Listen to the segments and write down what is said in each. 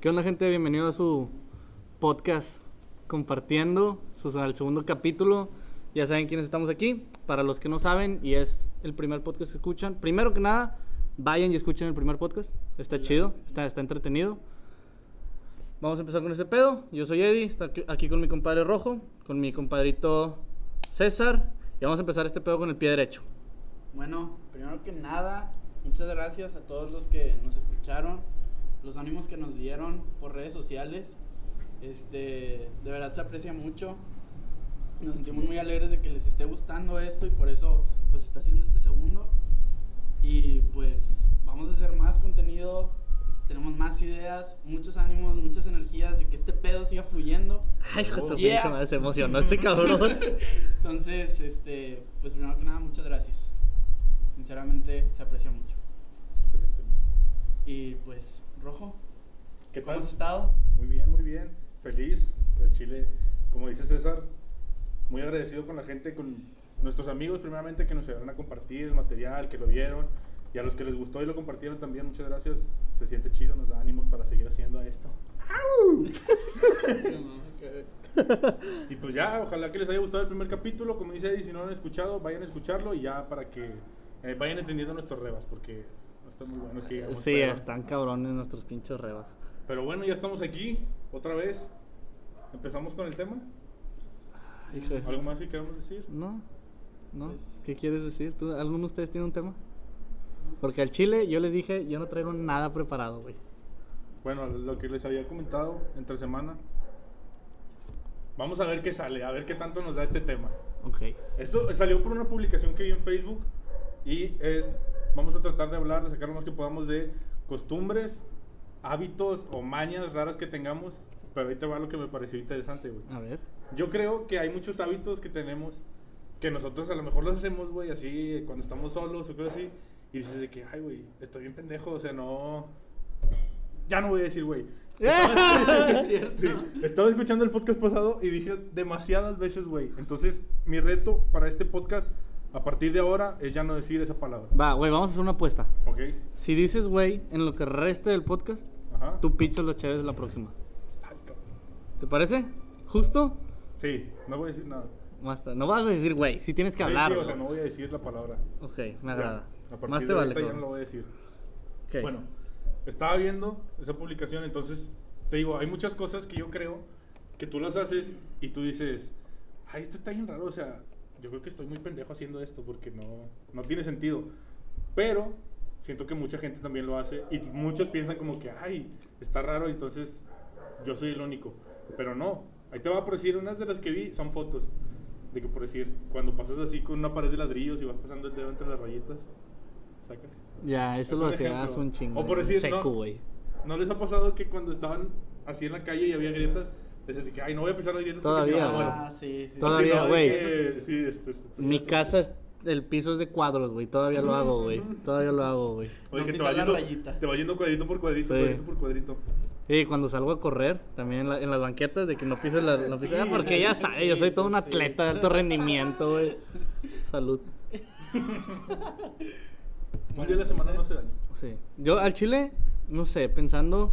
¿Qué onda, gente? Bienvenido a su podcast compartiendo su, al segundo capítulo. Ya saben quiénes estamos aquí. Para los que no saben, y es el primer podcast que escuchan, primero que nada, vayan y escuchen el primer podcast. Está chido, está, está entretenido. Vamos a empezar con este pedo. Yo soy Eddie, está aquí con mi compadre Rojo, con mi compadrito César. Y vamos a empezar este pedo con el pie derecho. Bueno, primero que nada, muchas gracias a todos los que nos escucharon, los ánimos que nos dieron por redes sociales. Este, de verdad se aprecia mucho. Nos sentimos muy alegres de que les esté gustando esto y por eso pues está haciendo este segundo. Y pues vamos a hacer más contenido, tenemos más ideas, muchos ánimos, muchas energías de que este pedo siga fluyendo. Ay, hijo de su Yeah. se emocionó este cabrón. Entonces, este, pues primero que nada, muchas gracias. Sinceramente, se aprecia mucho. Excelente. Y pues, Rojo, ¿Qué ¿cómo tal? has estado? Muy bien, muy bien. Feliz. El Chile, como dice César, muy agradecido con la gente, con nuestros amigos, primeramente, que nos ayudaron a compartir el material, que lo vieron. Y a los que les gustó y lo compartieron también, muchas gracias. Se siente chido, nos da ánimos para seguir haciendo esto. Y pues ya, ojalá que les haya gustado el primer capítulo. Como dice Eddie, si no lo han escuchado, vayan a escucharlo y ya para que eh, vayan entendiendo nuestros rebas, porque están muy buenos que digamos. Sí, pero- están cabrones nuestros pinches rebas. Pero bueno, ya estamos aquí, otra vez. Empezamos con el tema. Hijo de- ¿Algo más que queramos decir? No, no. Pues- ¿Qué quieres decir? ¿Tú, ¿Alguno de ustedes tiene un tema? Porque al chile yo les dije, yo no traigo nada preparado, güey. Bueno, lo que les había comentado entre semana. Vamos a ver qué sale, a ver qué tanto nos da este tema. Ok. Esto salió por una publicación que vi en Facebook y es, vamos a tratar de hablar, de sacar lo más que podamos de costumbres, hábitos o mañas raras que tengamos. Pero ahorita va lo que me pareció interesante, güey. A ver. Yo creo que hay muchos hábitos que tenemos que nosotros a lo mejor los hacemos, güey, así cuando estamos solos o cosas así. Y dices de que, ay, güey, estoy bien pendejo, o sea, no. Ya no voy a decir, güey. es cierto. Sí, estaba escuchando el podcast pasado y dije demasiadas veces, güey. Entonces, mi reto para este podcast, a partir de ahora, es ya no decir esa palabra. Va, güey, vamos a hacer una apuesta. ¿Ok? Si dices, güey, en lo que reste del podcast, Ajá. tú pichas las chaves la próxima. Ay. ¿Te parece? ¿Justo? Sí, no voy a decir nada. Basta. No vas a decir, güey, si tienes que Sí, hablar. sí, o sea, no voy a decir la palabra. Ok, me Ya, agrada. A partir Más te de vale. ya no lo voy a decir. Ok. Bueno, estaba viendo esa publicación, entonces te digo, hay muchas cosas que yo creo que tú las haces y tú dices, ay, esto está bien raro, o sea, yo creo que estoy muy pendejo haciendo esto porque no, no tiene sentido. Pero siento que mucha gente también lo hace y muchos piensan como que, ay, está raro, entonces yo soy el único. Pero no, ahí te va por decir, unas de las que vi son fotos. De que por decir, cuando pasas así con una pared de ladrillos y vas pasando el dedo entre las rayitas, sacas. Ya, eso Es lo hacías un chingo. O por decir, Seco, no. ¿No les ha pasado que cuando estaban así en la calle y había grietas, así que, ay, no voy a pisar las porque si no Todavía, me muero"? Ah, sí, sí. Todavía. De güey. sí, sí, este, este, Mi sí. casa, es- el piso es de cuadros, güey. Todavía lo hago, güey. Todavía lo hago, güey. Oye, No que te va, yendo, rayita. te va yendo cuadrito por cuadrito, Sí. cuadrito por cuadrito. Y cuando salgo a correr, también en, la- en las banquetas, de que no pises la, no pises- ah, porque ya sabes, yo soy todo un Sí. atleta de alto rendimiento, güey. Salud. Un día a la semana no hace daño. Sí. Yo al chile, no sé, pensando,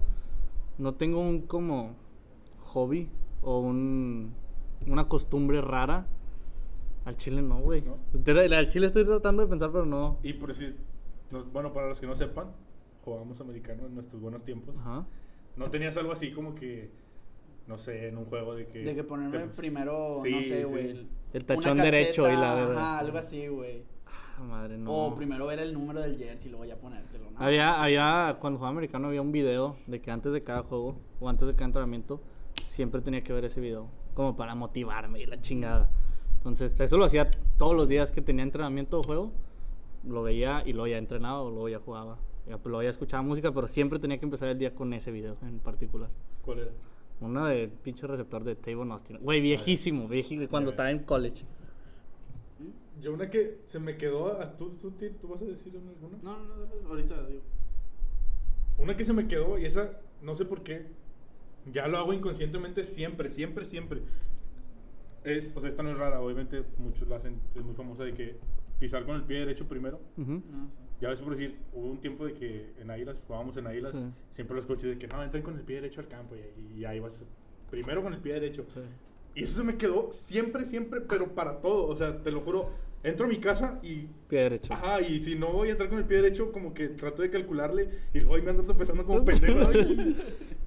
no tengo un como hobby o un, una costumbre rara. Al chile no, güey. ¿No? Al chile estoy tratando de pensar, pero no. Y por decir, no- bueno, para los que no sepan, jugábamos americano en nuestros buenos tiempos. Ajá. ¿No tenías algo así como que, no sé, en un juego de que... De que ponerme te- primero, Sí, no sé, sí. güey. El una tachón derecho y la verdad. Ajá, algo así, güey. Ah, madre, no. O primero ver el número del jersey y luego ya ponértelo. Había, Sí, había, cuando jugaba americano había un video de que antes de cada juego o antes de cada entrenamiento siempre tenía que ver ese video, como para motivarme y la chingada. Entonces, eso lo hacía todos los días que tenía entrenamiento o juego, lo veía y luego ya entrenaba o luego ya jugaba. Ya, pues, luego ya escuchaba música, pero siempre tenía que empezar el día con ese video en particular. ¿Cuál era? Uno de pinche receptor de Tavon Austin. Güey, viejísimo, viejísimo, cuando estaba en college. Yo una que se me quedó... a- ¿Tú, tú, tú, tú vas a decir alguna? No, no, no, ahorita digo. Una que se me quedó y esa, no sé por qué, ya lo hago inconscientemente siempre, siempre, siempre. Es, o sea, esta no es rara, obviamente muchos la hacen, es muy famosa de que pisar con el pie derecho primero. Ujú. No, sí. Ya ves por decir, hubo un tiempo de que en Águilas, jugábamos en Águilas, Sí. siempre los coaches de que no, entren con el pie derecho al campo y, y ahí vas, primero con el pie derecho. Sí. Y eso se me quedó siempre, siempre, pero para todo. O sea, te lo juro, entro a mi casa y Pie derecho. Ajá, y si no voy a entrar con el pie derecho, como que trato de calcularle y hoy me ando tropezando como pendejo.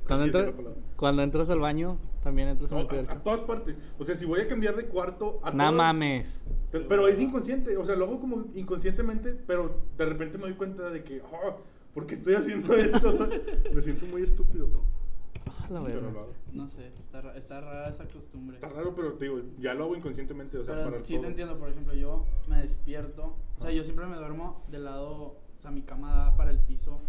Cuando, entra- cuando entras al baño, también entras con No, el pie a, a todas partes. O sea, si voy a cambiar de cuarto a No mames. Pe- Pero es inconsciente, o sea, lo hago como inconscientemente, pero de repente me doy cuenta de que, ah, ¿por qué estoy haciendo esto? me siento muy estúpido. Ah, la hago. No sé, está, ra- está rara esa costumbre. Está raro, pero te digo, ya lo hago inconscientemente, o sea, Pero para sí todo. te entiendo, por ejemplo, yo me despierto, o sea, yo siempre me duermo del lado, o sea, mi cama da para el piso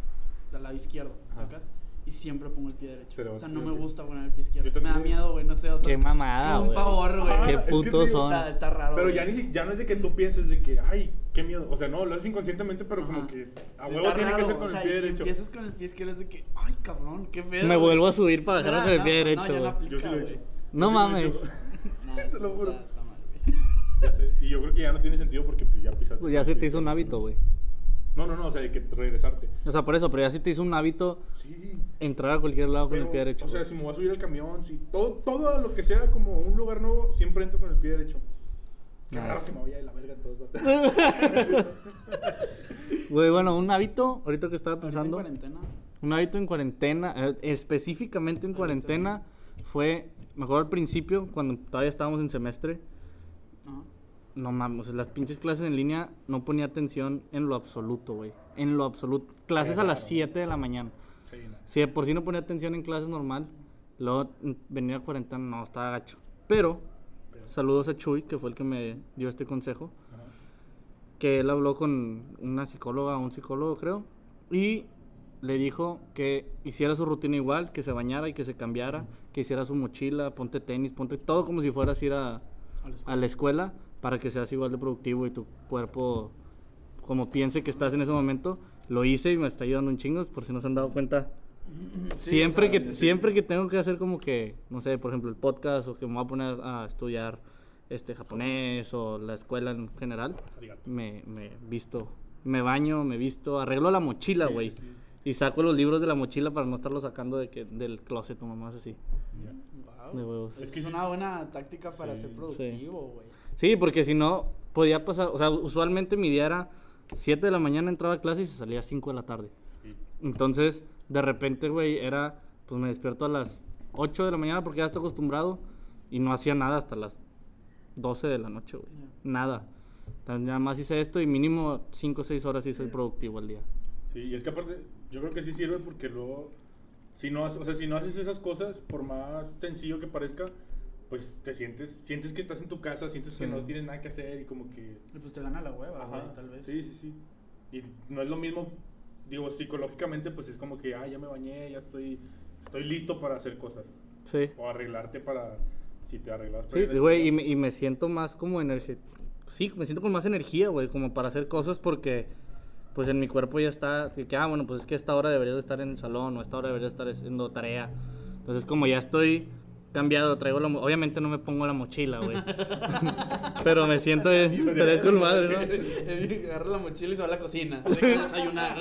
del lado izquierdo. ¿sacas? Y siempre pongo el pie derecho. Pero o sea, sí, no me gusta poner el pie izquierdo. Me da miedo, güey, no sé, o sea. Qué es mamada, como un pavor, güey. Qué es que putos son. Está, está raro. Pero ya, ni, ya no es de que tú pienses de que, ay, qué miedo. O sea, no, lo haces inconscientemente, pero como que a Está huevo tiene que ser o con sea, el pie y si derecho. empiezas con el pie izquierdo es de que, ay, cabrón, qué pedo. Me güey". vuelvo a subir para bajarlo No, con el pie no, derecho, no aplica, Yo sí lo he hecho. No Yo mames. Te lo juro. Y yo creo que ya no tiene sentido porque pues ya pisaste. Pues ya se te hizo un hábito, güey. No, no, no, o sea, de que regresarte. O sea, por eso, pero ya se te hizo un hábito Sí. entrar a cualquier lado con el pie derecho. O sea, güey. si me voy a subir al camión, si todo, todo lo que sea como un lugar nuevo, siempre entro con el pie derecho. Qué Nice. raro que me vaya de la verga en todos lados. Güey, bueno, un hábito, ahorita que estaba Ahorita en pensando, cuarentena. un hábito en cuarentena, eh, específicamente en cuarentena, fue, mejor al principio, cuando todavía estábamos en semestre, Ajá. No mames, las pinches clases en línea no ponía atención en lo absoluto, güey. En lo absoluto. Clases a las raro. 7 de la mañana. Sí, no. Si de por sí no ponía atención en clases normal, luego venir a cuarentena no, estaba gacho. Pero, Pero- saludos a Chuy, que fue el que me dio este consejo. Ajá. que él habló con una psicóloga, un psicólogo creo, y le dijo que hiciera su rutina igual, que se bañara y que se cambiara, que hiciera su mochila, ponte tenis, ponte todo como si fueras a ir a, A la escuela. a la escuela para que seas igual de productivo y tu cuerpo como piense que estás en ese momento. Lo hice y me está ayudando un chingo, por si no se han dado cuenta. Sí, siempre, sea, que, sí, sí. siempre que tengo que hacer como que, no sé, por ejemplo, el podcast o que me voy a poner a estudiar este japonés o la escuela en general, me, me visto, me baño, me visto, arreglo la mochila, güey. Y saco los libros de la mochila para no estarlos sacando de que, del closet o mamás así. Ya. Guau. De huevos. Es que es una buena táctica para ser productivo, güey. Sí, porque si no, podía pasar, o sea, usualmente mi día era 7 de la mañana entraba a clase y se salía a 5 de la tarde. Entonces, de repente, güey, era, pues me despierto a las 8 de la mañana porque ya estoy acostumbrado y no hacía nada hasta las 12 de la noche, güey. Ya. Nada. Entonces, nada más hice esto y mínimo 5 o 6 horas sí soy productivo al día. Sí, y es que aparte, yo creo que sí sirve porque luego, si no, o sea, si no haces esas cosas, por más sencillo que parezca, pues te sientes, sientes que estás en tu casa, sientes que Sí. no tienes nada que hacer y como que... Y pues te gana la hueva, güey, tal vez. Sí, sí, sí. Y no es lo mismo, digo, psicológicamente, pues es como que, ah, ya me bañé, ya estoy, estoy listo para hacer cosas. Sí. O arreglarte para, si te arreglas. para Sí, güey, y me, y me siento más como energía. Sí, me siento con más energía, güey, como para hacer cosas porque, pues en mi cuerpo ya está, que, ah, bueno, pues es que a esta hora debería de estar en el salón o a esta hora debería de estar haciendo tarea. Entonces, como ya estoy cambiado, traigo la... Obviamente no me pongo la mochila, güey. Pero me siento, estaría con madre, ¿no? Agarra la mochila y se va a la cocina. Desayunar.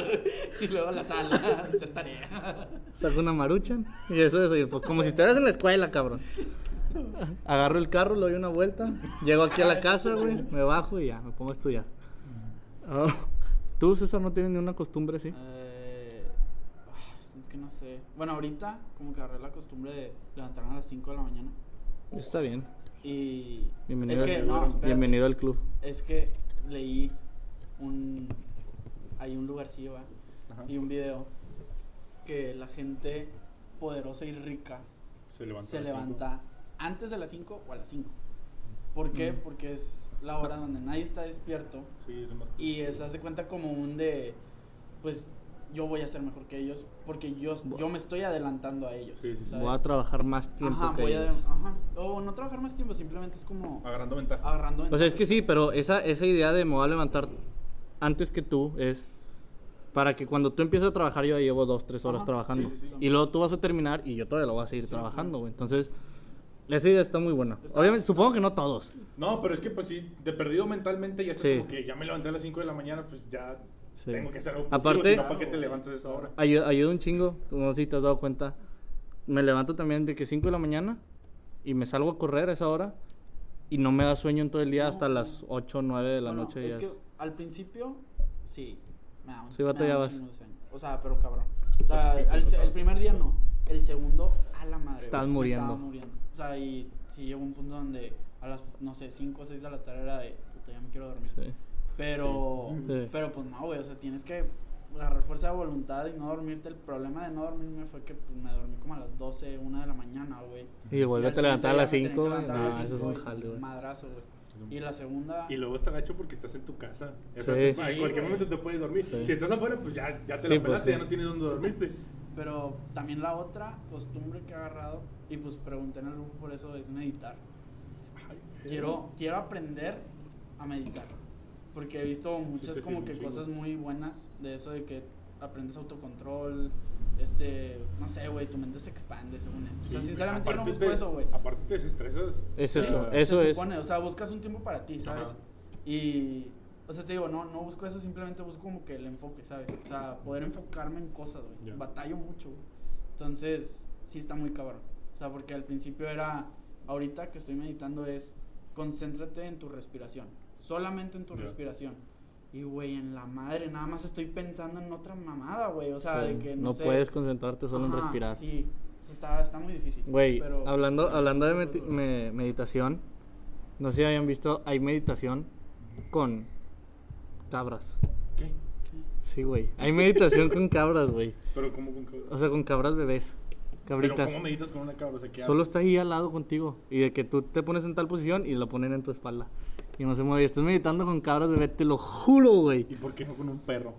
y luego a la sala hacer tarea. Saco una maruchan y eso es, pues, como si estuvieras en la escuela, cabrón. Agarro el carro, le doy una vuelta, llego aquí a la casa, güey, me bajo y ya, me pongo a estudiar. Ah, ¿Tú, César, no tienes ni una costumbre así? Eh, que no sé. Bueno, ahorita como que agarré la costumbre de levantarme a las 5 de la mañana. Está bien. Y. Bienvenido, es que, al, no, espérate. bienvenido al club. Es que leí un. Hay un lugarcillo, ¿va? Ajá. Y un video que la gente poderosa y rica se levanta. se levanta antes de las 5 o a las 5. ¿Por qué? Mm. Porque es la hora donde nadie está despierto Sí, es y se hace cuenta como un de, pues yo voy a ser mejor que ellos porque yo, yo me estoy adelantando a ellos. Sí, sí, sí. ¿sabes? Voy a trabajar más tiempo Ajá, que voy a, ellos. ajá. O no trabajar más tiempo, simplemente es como Agarrando ventaja. agarrando. O sea, es ventaja. que sí, pero esa, esa idea de me voy a levantar antes que tú es para que cuando tú empieces a trabajar yo ya llevo dos, tres horas Ajá, trabajando. sí, sí, sí. Y luego tú vas a terminar y yo todavía lo voy a seguir Sí, trabajando, güey. Entonces, esa idea está muy buena. Está- Obviamente, supongo que no todos. No, pero es que pues sí, de perdido mentalmente ya estás Sí. como que ya me levanté a las 5 de la mañana, pues ya Sí. tengo que hacer algo Aparte- positivo, si no, ¿para qué te levantas a esa hora? Ayuda, ayuda un chingo, no sé si te has dado cuenta. Me levanto también de que 5 de la mañana y me salgo a correr a esa hora y no me da sueño en todo el día hasta No. las 8 o 9 de la Bueno, noche. Es ya. que al principio, sí. Me da un, Sí me da un batallabas. chingo de sueño. O sea, pero cabrón. O sea, Pues sí, al- el primer día no. El segundo, a la madre. Estabas güey, muriendo. Estaba muriendo. O sea, y sí llegó un punto donde a las, no sé, 5 o 6 de la tarde era de, puta, ya me quiero dormir. Sí. Pero, Sí. pero pues no, güey, o sea, tienes que agarrar fuerza de voluntad y no dormirte. El problema de no dormirme fue que pues, me dormí como a las 12, 1 de la mañana, güey. Y vuélvete a levantar a las siguiente día 5. me tenía que levantar a las No, eso es cinco un y jale, güey. Madrazo, güey. Y la segunda... Y luego está gacho porque estás en tu casa. O sea, Sí. tú- en Sí, cualquier momento te puedes dormir. Sí. Si estás afuera, pues ya, ya te Sí, la pues, pelaste, sí. ya no tienes dónde dormirte. Pero también la otra costumbre que he agarrado, y pues pregunté en el grupo por eso, es meditar. Ay, Quiero, quiero aprender a meditar. Porque he visto muchas te como que cosas muy buenas de eso de que aprendes autocontrol, este, no sé, güey, tu mente se expande según esto. o sea, Sí, sinceramente yo no busco te- eso, güey. Aparte te desestresas. Es Sí, eso, Ah, eso se es. supone, o sea, buscas un tiempo para ti, ¿sabes? Ajá. Y, o sea, te digo, no, no busco eso, simplemente busco como que el enfoque, ¿sabes? O sea, poder enfocarme en cosas, güey. Ya. Batallo mucho, güey. Entonces, sí está muy cabrón. O sea, porque al principio era, ahorita que estoy meditando es, concéntrate en tu respiración, solamente en tu respiración. Y, güey, en la madre, nada más estoy pensando en otra mamada, güey. O sea, Sí, de que no, no sé. puedes concentrarte solo en respirar. Sí, o sea, está, está muy difícil. Güey, pero- hablando, hablando de me- meditación, no sé si hayan visto, hay meditación con cabras. ¿Qué? Sí, güey. Hay meditación con cabras, güey. Pero ¿cómo con cabras? O sea, con cabras bebés. Pero Cabritas. ¿cómo meditas con una cabra? O sea, ¿qué Solo haces? está ahí al lado contigo. Y de que tú te pones en tal posición y lo ponen en tu espalda. Y no se mueve. Estás meditando con cabras bebé, te lo juro, güey. ¿Y por qué no con un perro?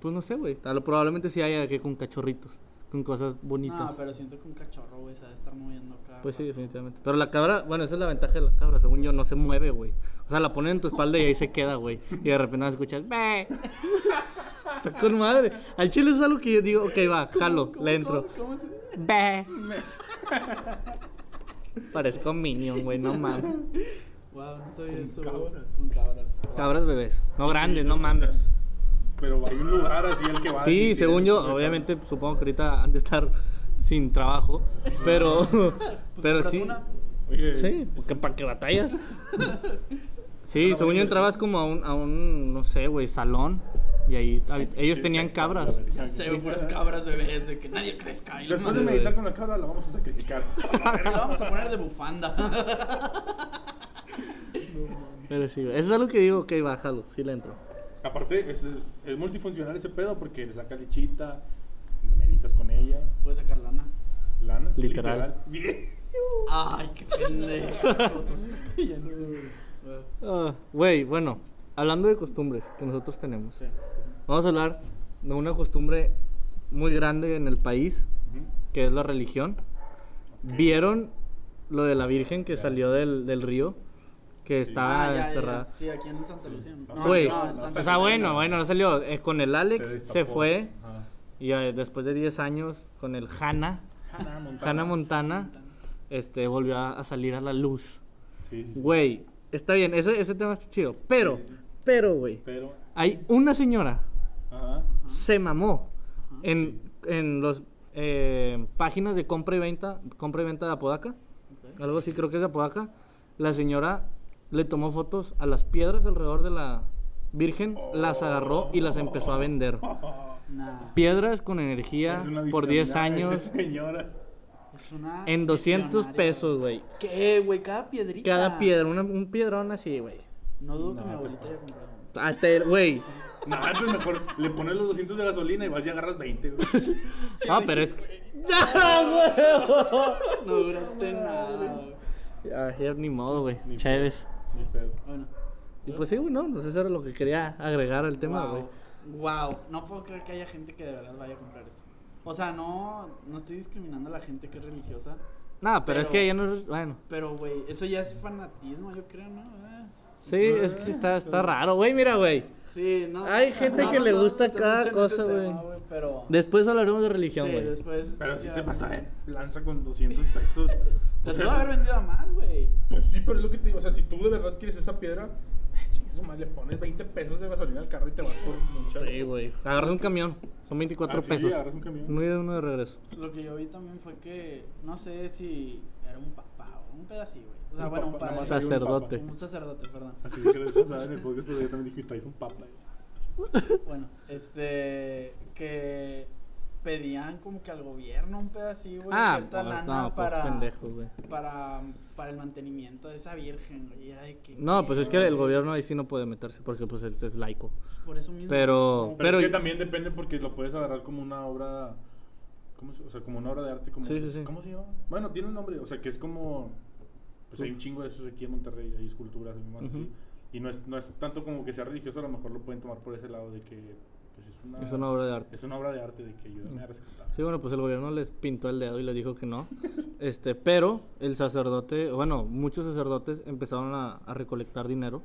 Pues no sé, güey. Probablemente sí haya que con cachorritos. Con cosas bonitas. No, pero siento que un cachorro, güey, se va a estar moviendo cada Pues sí, definitivamente. Pero la cabra, bueno, esa es la ventaja de la cabra, según yo, no se mueve, güey. O sea, la ponen en tu espalda y ahí se queda, güey. Y de repente vas a escuchar. Está con madre. Al chile es algo que yo digo, ok, va, jalo, ¿Cómo- le entro. ¿Cómo, cómo se-. Parezco Minion, güey, no mames. Wow, no sabía Con eso. cabras. Con cabras. Cabras bebés, no grandes, no mames. Pero hay un lugar así al que vas. Sí, según yo, obviamente supongo que ahorita han de estar sin trabajo, pero, Pues pero sí. una. Oye, Sí, porque para que batallas. Sí, según yo entrabas como a un, a un no sé, güey, salón. Y ahí ellos sí, tenían sí, cabras. sé, güey, puras cabras bebés de que nadie crezca. Y Después de meditar con la cabra, la vamos a sacrificar. La vamos a poner de bufanda. Pero sí, eso es algo que digo, ok, bájalo, sí le entro. Aparte, es, es, es multifuncional ese pedo porque le sacas lechita, meditas con ella, Puedes sacar lana. lana. Literal. Ay, qué pendejo. Bueno, Ah, Güey, bueno, hablando de costumbres que nosotros tenemos, sí. vamos a hablar de una costumbre muy grande en el país, que es la religión. ¿Vieron lo de la Virgen que salió del, del río? Que Sí. estaba Ah, ya, ya, encerrada. ya. Sí, aquí en Santa Lucía. No No, Güey, no, en no, Santa o sea, Lucía. bueno, bueno, no salió. eh, con el Alex se, fue Ajá. y eh, después de 10 años con el Hannah, Hannah Montana. Hannah Montana, este, volvió a, a salir a la luz. Sí, sí, sí. Güey, está bien, ese, ese tema está chido. Pero, Sí, sí, sí. pero, güey, Pero. hay una señora, Ajá. se mamó en, en los eh, páginas de compra y venta, compra y venta de Apodaca. Algo así creo que es de Apodaca, la señora le tomó fotos a las piedras alrededor de la Virgen, las agarró y las empezó a vender. Nah. Piedras con energía Es una por 10 visionaria esa años señora. Es una. en 200 visionaria, pesos, güey. ¿Qué, güey? Cada piedrita. Cada piedra, una- un piedrón así, güey. No dudo que mi abuelita haya comprado. Ah, Güey. No, pues mejor le pones los 200 de gasolina y vas y agarras 20. güey. Ah, pero es que... ¡Ya, No duraste nada, güey. güey! Ya ni modo, güey. Chéves. Ni pedo. Bueno. Y pues sí, güey, no, pues eso era lo que quería agregar al tema, güey. Wow, no puedo creer que haya gente que de verdad vaya a comprar eso. O sea, no, no estoy discriminando a la gente que es religiosa, Nada, pero, es que ya no es... Bueno. pero güey, eso ya es fanatismo, yo creo, ¿no? Eh, Sí, es que está, está raro, güey, mira, güey. Sí, no. Hay gente no que le gusta cada cosa, güey. Pero. Después hablaremos de religión, sí, güey. después. Pero sí ya- se pasa, eh. Lanza con 200 pesos. Sea, puedo haber vendido a más, güey. Pues sí, pero es lo que te digo. O sea, si tú de verdad quieres esa piedra, su madre, le pones 20 pesos de gasolina al carro y te vas por mucha. Sí, güey. Agarras un camión. Son 24 Ah, sí, pesos. agarras un camión. Uno ida y uno de regreso. Lo que yo vi también fue que, no sé si era un papá un pedacito, güey. O sea, Un bueno, un padre. Sacerdote. Un sacerdote, perdón. Así que les pasaba en el podcast, yo también dije, traes un papa. Bueno, este, que pedían como que al gobierno un pedacito, güey, Ah, cierta pues, lana no, pues para, pendejos, güey. para, para el mantenimiento de esa virgen, güey. y era de que, No, pues es que el gobierno ahí sí no puede meterse porque pues es, es laico. Por eso mismo. Pero- Pero, Pero- es que también depende porque lo puedes agarrar como una obra. ¿Cómo se- o sea, como una obra de arte. Como, Sí, sí, sí. ¿Cómo se llama? Bueno, tiene un nombre. O sea, que es como. Pues hay un chingo de esos aquí en Monterrey. Hay esculturas y más Ujú. así. Y no es, no es tanto como que sea religioso, a lo mejor lo pueden tomar por ese lado de que. Pues es una, Es una obra de arte. Es una obra de arte de que ayúdame a rescatar. Sí, bueno, pues el gobierno les pintó el dedo y les dijo que no. Este, pero el sacerdote, bueno, muchos sacerdotes empezaron a, a recolectar dinero. Ujú.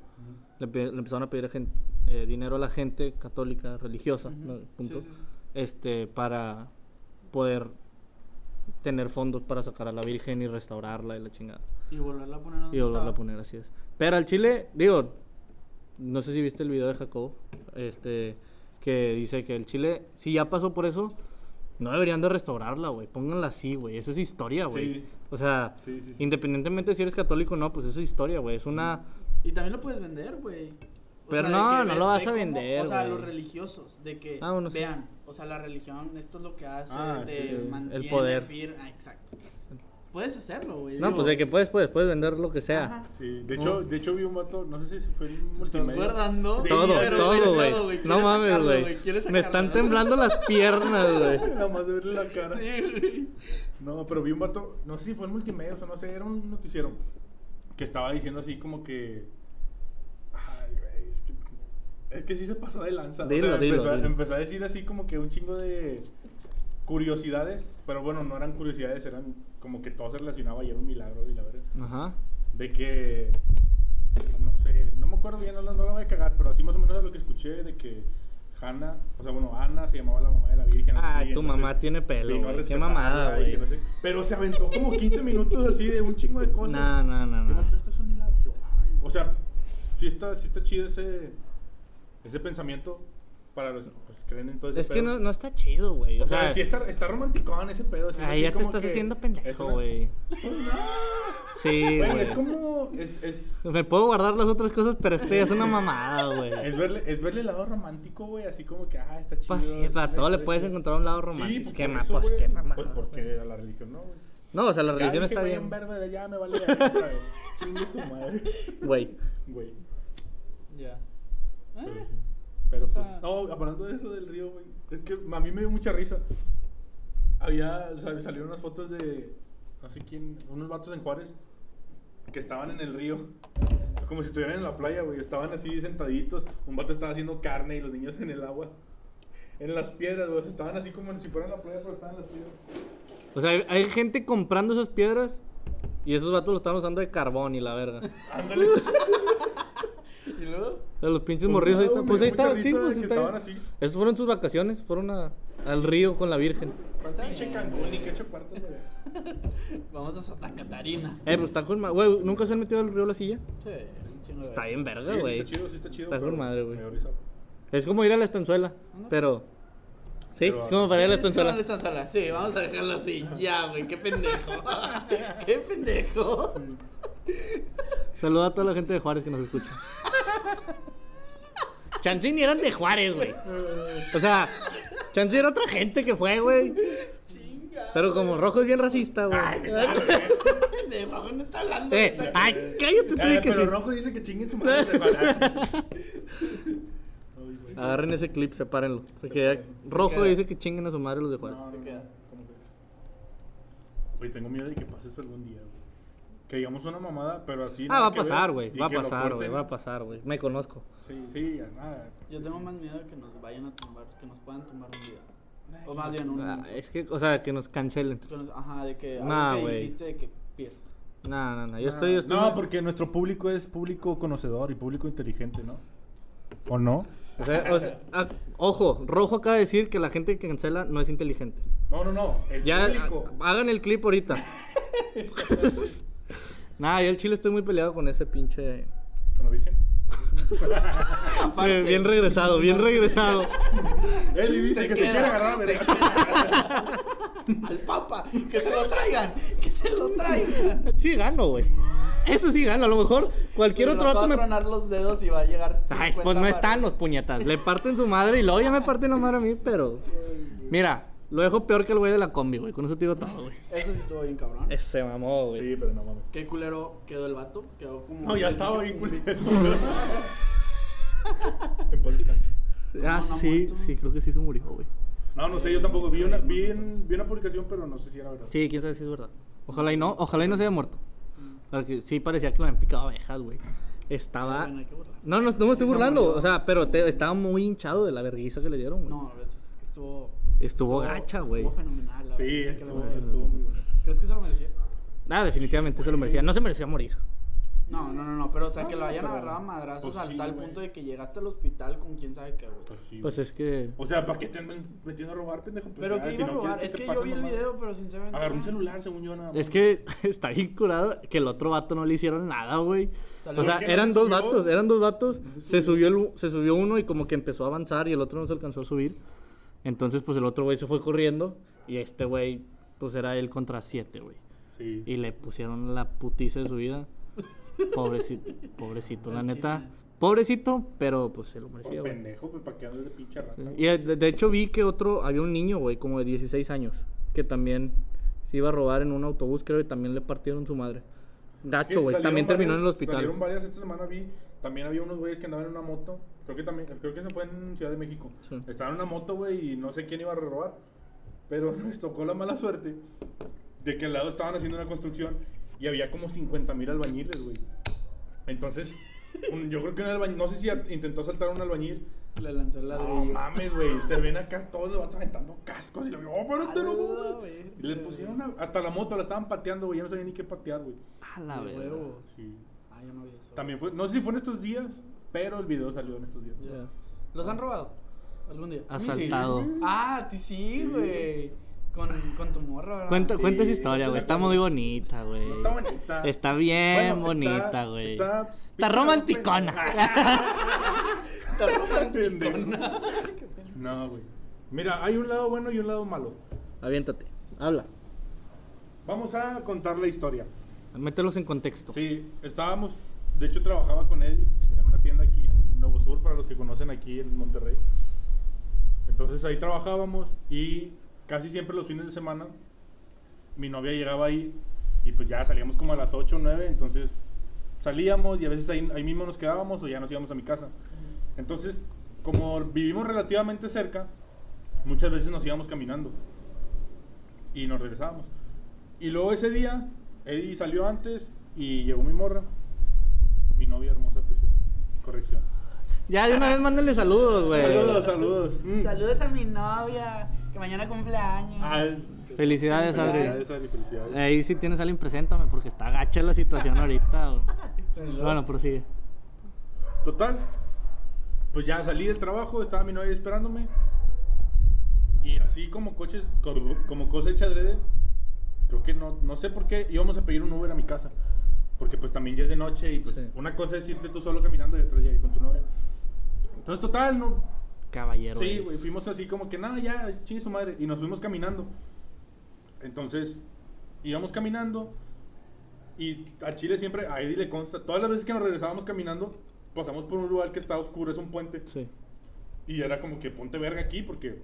Le, pe- le empezaron a pedir a gen- eh, dinero a la gente católica, religiosa, Ujú. ¿no? punto, Sí, sí, sí. este, para poder tener fondos para sacar a la Virgen y restaurarla y la chingada. Y volverla a poner Y volverla a poner así es. Pero al Chile, digo, no sé si viste el video de Jacob, este, que dice que el Chile, si ya pasó por eso, no deberían de restaurarla, güey. Pónganla así, güey. Eso es historia, güey. Sí. O sea, Sí, sí, sí. independientemente si eres católico o no, pues eso es historia, güey. Es una... Y también lo puedes vender, güey. Pero de no, no ve- lo vas a cómo- vender, O sea, güey. los religiosos, de que Ah, bueno, vean, o sea, la religión, esto es lo que hace, Ah, te sí, el mantiene poder. fir- ah, exacto. Puedes hacerlo, güey. No, digo, pues de que puedes, puedes, puedes vender lo que sea. Ajá. Sí, de hecho, de hecho vi un vato, no sé si fue en Estás multimedia. guardando. Sí, Todo, pero, todo, güey, todo, güey. No mames, güey. Me están ¿no? temblando las piernas, güey. Nada más de verle la cara. Sí, güey. No, pero vi un vato, no sé si fue en multimedia, o sea, no sé, era un noticiero que estaba diciendo así como que. Ay, güey, es que. Es que sí se pasó de lanza. Dilo, o sea, dilo, empezó, a- dilo. empezó a decir así como que un chingo de curiosidades, pero bueno, no eran curiosidades, eran como que todo se relacionaba y era un milagro y la verdad. Ajá. De que. No sé, no me acuerdo bien, no, no la voy a cagar, pero así más o menos es lo que escuché de que. Hanna, o sea, bueno, Ana se llamaba la mamá de la Virgen. Así, tu mamá tiene pelo, güey. Qué mamada, güey. que no sé- Pero se aventó como 15 minutos así de un chingo de cosas. No, no, no, no. vato, esto es un milagro. Yo, ay, O sea, sí está, sí está chido ese, ese pensamiento para los pues, creen en todo ese Es que no, no está chido, güey. O, sea, sí está, está romanticón ese pedo. sí, Ahí ya te estás haciendo pendejo, una- güey. Pues no. Sí, Güey, es como. Es, es, Me puedo guardar las otras cosas, pero este es una mamada, güey. es, verle, es verle el lado romántico, güey. Así como que, ah, está chido. Pues sí, es para una todo le puedes encontrar un lado Sí, romántico. pues qué ma- pues qué mamada. Pues porque a la religión no, güey. No, o sea, la Ya religión está bien. un verbo de ya me vale. Chingue su madre. Güey. Güey. Ya. Pero, Eh, sí. Pero o pues, no, hablando de eso del río, güey. Es que a mí me dio mucha risa. Había, o sea, salieron unas fotos de, no sé quién, unos vatos en Juárez que estaban en el río. Como si estuvieran en la playa, güey. Estaban así sentaditos. Un vato estaba haciendo carne y los niños en el agua. En las piedras, güey. Estaban así como si fueran en la playa, pero estaban en las piedras. O sea, hay, hay gente comprando esas piedras y esos vatos lo están usando de carbón y la verga. Ándale. ¿Y luego? Sea, los pinches Pues morrillos ahí güey, Pues ahí mucha está, sí, de pues está. así. Fueron sus vacaciones, fueron a- al río con la Virgen. Pues pinche Cancún y que ocho cuartos, güey. Vamos a Santa Catarina. Eh, pues está con Güey, ¿nunca se han metido al río La Silla? Sí, chingo de Está bien verga, güey. sí está chido, sí está chido. Está con madre, güey. Es como ir a la estanzuela, pero... Sí, Pero- es como para ir a la Sí, es como estanzuela. la estanzuela. Sí, vamos a dejarlo así. Ya, güey, qué pendejo. qué pendejo. Saluda a toda la gente de Juárez que nos escucha. Chancini eran de Juárez, güey. O sea, Chancini era otra gente que fue, güey. Chinga. Pero como rojo es bien racista, güey. Ay, claro, güey. De rojo no está hablando. Eh, de esa- ay, cállate, tú Eh, di que pero sí. Rojo dice que chinguen su madre de. Agarren ese clip, sepárenlo. Porque rojo queda. dice que chinguen a su madre los de Juárez. No, Se no, queda. no. Oye, tengo miedo de que pase eso algún día, güey. Que digamos una mamada, pero así. Ah, va a pasar, güey. Va a pasar, güey. Va a pasar, güey. Me conozco. Sí, sí, ya nada. Yo tengo más miedo de que nos vayan a tumbar, que nos puedan tumbar un video. O más bien un. Ah, es que, o sea, que nos cancelen. que nos- ajá, de que algo Nah, que güey. dijiste de que pier. No, no, no. Yo estoy. Yo estoy No, porque nuestro público es público conocedor y público inteligente, ¿no? ¿O no? O sea, o sea, ah, ojo, Rojo acaba de decir que la gente que cancela no es inteligente. No, no, no. El Ya, público. ha- hagan el clip ahorita. Nada, yo el chile estoy muy peleado con ese pinche. ¿Con la Virgen? Bien, bien regresado, bien regresado. Él dice Se que se queda, quiere agarrar se. Al papa, que se lo traigan, que se lo traigan. Sí gano, güey. Eso sí gano. A lo mejor cualquier Pero otro nos va vato a me... tronar los dedos y va a llegar. Ay, 50 pues no están los puñetas. Le parten su madre y luego ya me parten la madre a mí, pero... Mira, lo dejo peor que el güey de la combi, güey. Con eso te digo todo, güey. Eso sí estuvo bien cabrón. Ese mamó, güey. Sí, pero no mames. Qué culero quedó el vato. Quedó como. No, ya estaba bien culero. En paz descanse. Ah, No, no ha sí, muerto. sí, creo que sí se murió, güey. No, no sé, yo tampoco. Vi una, vi, en- vi una publicación, pero no sé si era verdad. Sí, quién sabe si es verdad. Ojalá y no, ojalá y no se haya muerto. Mm. Porque sí parecía que lo habían picado abejas, güey. Estaba... Bueno, hay que burlar. No, no, no me estoy burlando. O sea, pero te- estaba muy hinchado de la vergüenza que le dieron, güey. No, a veces es que estuvo. Estuvo gacha, güey. Estuvo fenomenal. la Sí, verdad, estuvo, a- estuvo muy bueno. ¿Crees que se lo merecía? Ah, definitivamente se lo merecía. No se merecía morir. No, no, no, no, pero o sea, No, que lo hayan pero- agarrado a madrazos pues al sí, tal güey. punto de que llegaste al hospital con quién sabe qué, güey. Pues sí, Pues es que... O sea, ¿para qué te andan metiendo a robar, pendejo? Pues Pero ya, que si iba a robar, es que yo vi el nomás. video, pero sinceramente. Agarró un celular, según yo, nada más. Es que está bien curado que el otro vato no le hicieron nada, güey. Salió- O sea, ¿Por qué no eran dos subió? vatos, eran dos vatos. Se subió, el, se subió uno y como que empezó a avanzar y el otro no se alcanzó a subir. Entonces, pues el otro güey se fue corriendo y este güey, pues era él contra siete, güey. Sí. Y le pusieron la putiza de su vida. Pobrecito, pobrecito, la neta. Pobrecito, pero pues se lo Por merecía, güey. pendejo, pues para andas de pinche rata. Güey? Y eh, de, de hecho vi que otro, había un niño, güey, como de 16 años, que también se iba a robar en un autobús, creo, y también le partieron su madre. Sí, Gacho, güey, también terminó en el hospital. Salieron varias esta semana vi. También había unos güeyes que andaban en una moto. Creo que también, creo que se fue en Ciudad de México. Sí. Estaban en una moto, güey, y no sé quién iba a robar. Pero les tocó la mala suerte de que al lado estaban haciendo una construcción y había como 50 mil albañiles, güey. Entonces, un- yo creo que un albañil, no sé si a- intentó saltar un albañil. Le lanzó el No ladrillo. mames, güey. Se ven acá todos los vatos aventando cascos y oh, no, Ah, güey". güey. Y le pusieron una- hasta la moto, la estaban pateando, güey. Ya no sabía ni qué patear, güey. A la De verga. Sí. Ah, yo no vi eso. También fue, no sé si fue en estos días, pero el video salió en estos días. ¿Los han robado? ¿Algún día? A mí sí. Asaltado. Ah, a ti sí, güey. Con, con tu morra, ¿verdad? Cuenta, Sí, cuenta esa historia, güey. Está muy bonita, güey. No está bonita. Está bien Bueno, bonita, está- güey. Está, Está pinche romanticona. Está Pendejo. romanticona. No, güey. Mira, hay un lado bueno y un lado malo. Aviéntate. Habla. Vamos a contar la historia. Mételos en contexto. Sí, estábamos, de hecho trabajaba con Eddie en una tienda aquí en Nuevo Sur, para los que conocen aquí en Monterrey. Entonces ahí trabajábamos y casi siempre los fines de semana mi novia llegaba ahí y pues ya salíamos como a las 8 o 9, entonces salíamos y a veces ahí, ahí mismo nos quedábamos o ya nos íbamos a mi casa. Entonces, como vivimos relativamente cerca, muchas veces nos íbamos caminando y nos regresábamos. Y luego ese día, Eddie salió antes y llegó mi morra, mi novia hermosa, preciosa. Corrección. Ya de una vez mándenle saludos, güey. Saludos, saludos. Mm. Saludos a mi novia, que mañana cumpleaños. Ah, Felicidades, Adri. felicidades, Adri, felicidades. Ahí si tienes a alguien, preséntame, porque está gacha la situación ahorita. güey. Bueno, prosigue. Total, pues ya salí del trabajo, estaba mi novia esperándome. Y así como coches, como, hecha adrede, creo que no, no sé por qué íbamos a pedir un Uber a mi casa. Porque pues también ya es de noche y pues Sí. una cosa es irte tú solo caminando y otra ya con tu novia. Entonces total, no, Caballero. Sí, güey, fuimos así como que nada, ya, chingue su madre. Y nos fuimos caminando. Entonces, íbamos caminando. Y a Chile siempre, a Eddie le consta, todas las veces que nos regresábamos caminando, pasamos por un lugar que está oscuro, es un puente. Sí. Y era como que ponte verga aquí porque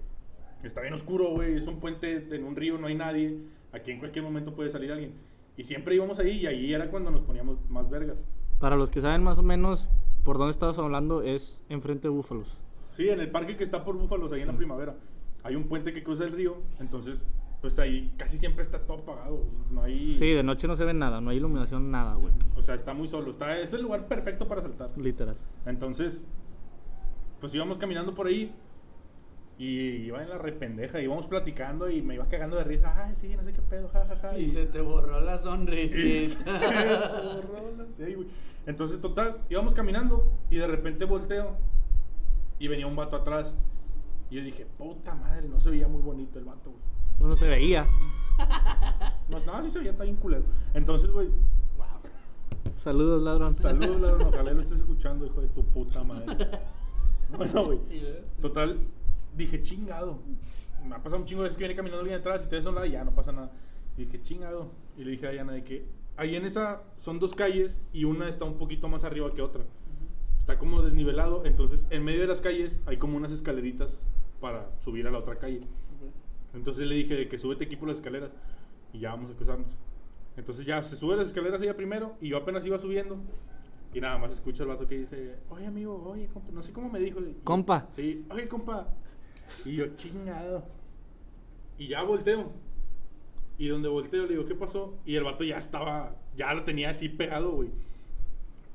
está bien oscuro, güey. Es un puente en un río, no hay nadie. Aquí en cualquier momento puede salir alguien. Y siempre íbamos ahí y ahí era cuando nos poníamos más vergas. Para los que saben más o menos por dónde estabas hablando, es enfrente de Búfalos. Sí, en el parque que está por Búfalos, ahí en la Sí. primavera. Hay un puente que cruza el río, entonces, pues ahí casi siempre está todo apagado. No hay. Sí, de noche no se ve nada, no hay iluminación, nada, güey. O sea, está muy solo. Está, es el lugar perfecto para saltar. Literal. Entonces, pues íbamos caminando por ahí y iba en la rependeja, íbamos platicando y me iba cagando de risa. Ay, sí, no sé qué pedo, jajaja. Y se te borró la Y se sonrisita. borró la- sí, güey. Entonces, total, íbamos caminando y de repente volteo y venía un vato atrás. Y yo dije, puta madre, no se veía muy bonito el vato, güey. No se veía. No, no, sí se veía, bien culero. Entonces, güey, Wow. Saludos, ladrón. Saludos, ladrón. Ojalá lo estés escuchando, hijo de tu puta madre. Bueno, güey. Total, dije, chingado. Me ha pasado un chingo de veces que viene caminando alguien atrás y te ves a un lado y ya no pasa nada. Y dije, chingado. Y le dije a Diana de que ahí en esa son dos calles y una está un poquito más arriba que otra. Está como desnivelado, entonces en medio de las calles hay como unas escaleritas para subir a la otra calle. Entonces le dije de que súbete aquí por las escaleras y ya vamos a cruzarnos. Entonces ya se sube las escaleras ella primero y yo apenas iba subiendo y nada más escucho al vato que dice, oye amigo, oye compa, no sé cómo me dijo. y- Compa. Sí, oye compa. Y yo chingado. Y ya volteo. Y donde volteo le digo, ¿qué pasó? Y el vato ya estaba, ya lo tenía así pegado, güey.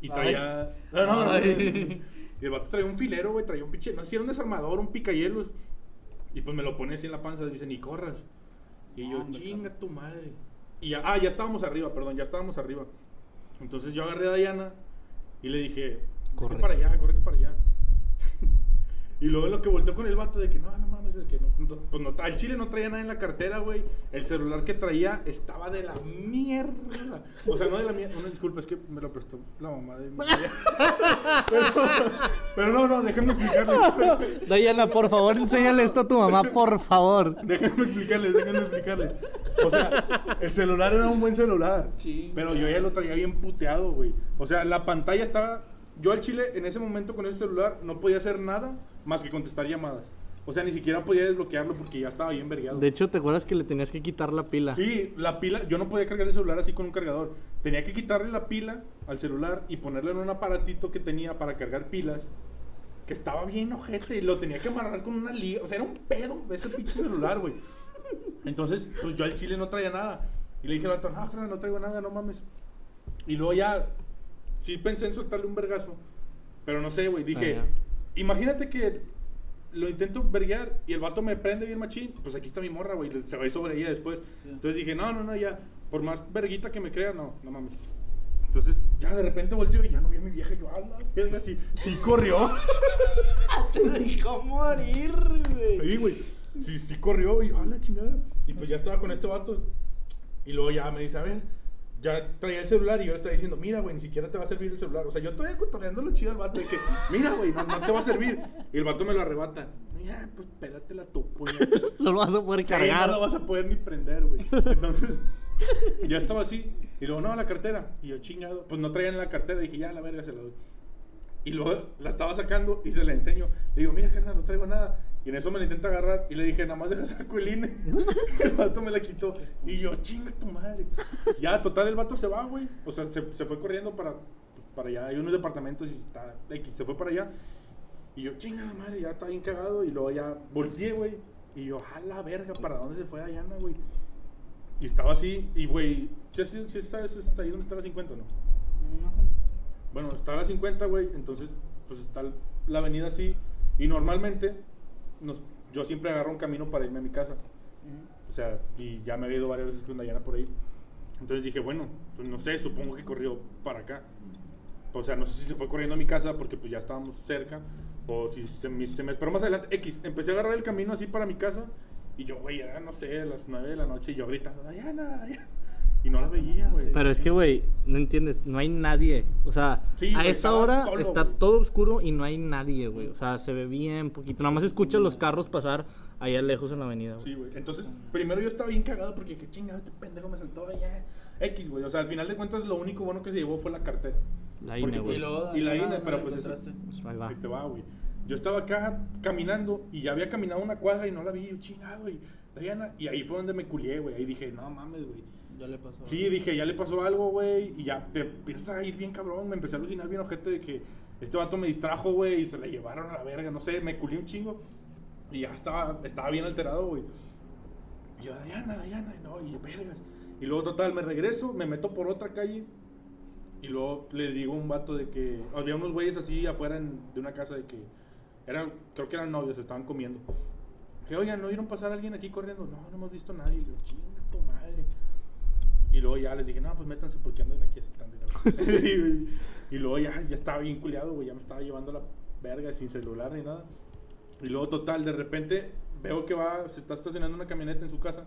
Y traía... No, no, no. Ay. Y el vato traía un filero, güey, traía un pinche, no sé si era un desarmador, un picahielos. Y pues me lo pone así en la panza y dice, ni corras. Y yo, Hombre, chinga tu madre. Y ya, ah, ya estábamos arriba, perdón, ya estábamos arriba. Entonces yo agarré a Diana y le dije, Corre. para allá, corre para allá. Y luego en lo que volteó con el vato de que no, no mames, de que no, no, pues no, al chile no traía nada en la cartera, güey. El celular que traía estaba de la mierda. O sea, no de la mierda, una disculpa, es que me lo prestó la mamá de mi pero, pero no, no, déjenme explicarles. Diana, por favor, enséñale esto a tu mamá, por favor. Déjenme explicarles, déjenme explicarles. O sea, el celular era un buen celular. Chinga. Pero yo ya lo traía bien puteado, güey. O sea, la pantalla estaba. Yo al chile, en ese momento con ese celular, no podía hacer nada más que contestar llamadas. O sea, ni siquiera podía desbloquearlo porque ya estaba bien vergueado. De hecho, ¿te acuerdas que le tenías que quitar la pila? Sí, la pila, yo no podía cargar el celular así con un cargador. Tenía que quitarle la pila al celular y ponerle en un aparatito que tenía para cargar pilas. Que estaba bien ojete y lo tenía que amarrar con una liga. O sea, era un pedo ese pinche celular, güey. Entonces, pues yo al chile no traía nada. Y le dije al vato, no, carnal, no traigo nada, no mames. Y luego ya, sí pensé en soltarle un vergazo. Pero no sé, güey. Dije, Ah, imagínate que lo intento verguear y el vato me prende bien machín. Pues aquí está mi morra, güey. Se va a ir sobre ella después. Sí. Entonces dije, no, no, no, ya. Por más verguita que me crea, no, no mames. Entonces, ya de repente volteo y ya no vi a mi vieja. Y yo, ala, verga, sí, sí corrió. Te dejó morir, güey. Ahí, güey. Sí, sí corrió y yo, a la chingada. Y pues ya estaba con este vato. Y luego ya me dice, a ver, ya traía el celular y yo le estaba diciendo, mira, güey, ni siquiera te va a servir el celular. O sea, yo todavía cotorreando lo chido al vato de que, mira, güey, no, no te va a servir. Y el vato me lo arrebata. Ya, pues pélatela tú, puñet. No lo vas a poder cargar. no lo vas a poder ni prender, güey. Entonces, ya estaba así. Y luego, no, la cartera. Y yo, chingado. Pues no traían la cartera. Dije, ya, la verga, se la doy. Y luego la estaba sacando y se la enseño. Le digo, mira, carnal, no traigo nada. Y en eso me la intenta agarrar. Y le dije, nada más deja saco el INE. el vato me la quitó. Y yo, chinga tu madre. Ya, total, el vato se va, güey. O sea, se, se fue corriendo para, pues, para allá. Hay unos departamentos y está. Se fue para allá. Y yo, chinga madre, ya está bien cagado. Y luego ya volteé, güey. Y yo, a la verga, ¿para dónde se fue Dayana, güey? Y estaba así. Y, güey, ¿sí, sí, sí sabes hasta ahí donde está la 50 o no? Más o menos. Bueno, está la 50, güey, entonces pues está la avenida así. Y normalmente nos, yo siempre agarro un camino para irme a mi casa. O sea, y ya me había ido varias veces con Dayana por ahí. Entonces dije, bueno, pues no sé, supongo que corrió para acá. O sea, no sé si se fue corriendo a mi casa porque pues ya estábamos cerca. O si se me, se me esperó más adelante. X, empecé a agarrar el camino así para mi casa. Y yo, güey, era, no sé, a las 9 de la noche. Y yo gritando, Dayana, Dayana. Y no la veía, güey. Pero es que, güey, no entiendes, no hay nadie. O sea, Sí, a güey, esa hora solo, está güey. todo oscuro y no hay nadie, güey. O sea, se ve bien poquito. Nada más escuchas los carros pasar allá lejos en la avenida, güey. Sí, güey. Entonces, primero yo estaba bien cagado porque dije, chingado, este pendejo me saltó allá. X, güey. O sea, al final de cuentas, lo único bueno que se llevó fue la cartera. La INE, güey. Y luego, Y la INE, ¿dónde pero pues eso-? Pues ahí va. Te va, güey. Yo estaba acá caminando y ya había caminado una cuadra y no la vi, yo chingado, y Diana, y ahí fue donde me culié, güey. Ahí dije, no mames, güey. Ya le pasó. Sí, dije, ya le pasó algo, güey, y ya te empiezas a ir bien cabrón. Me empecé a alucinar bien ojete de que este vato me distrajo, güey, y se la llevaron a la verga, no sé, me culié un chingo. Y ya estaba, estaba bien alterado, güey. Y yo, Diana, Diana, no, y vergas. Y luego, total, me regreso, me meto por otra calle. Y luego le digo a un vato de que había unos güeyes así afuera en- de una casa de que eran, creo que eran novios, estaban comiendo. Que oigan, ¿no vieron pasar a alguien aquí corriendo? No, no hemos visto a nadie. Y yo, chinga tu madre. Y luego ya les dije, no, pues métanse porque andan aquí aceptando. y, y luego ya, ya estaba bien culiado, güey, ya me estaba llevando la verga sin celular ni nada. Y luego, total, de repente veo que va, se está estacionando una camioneta en su casa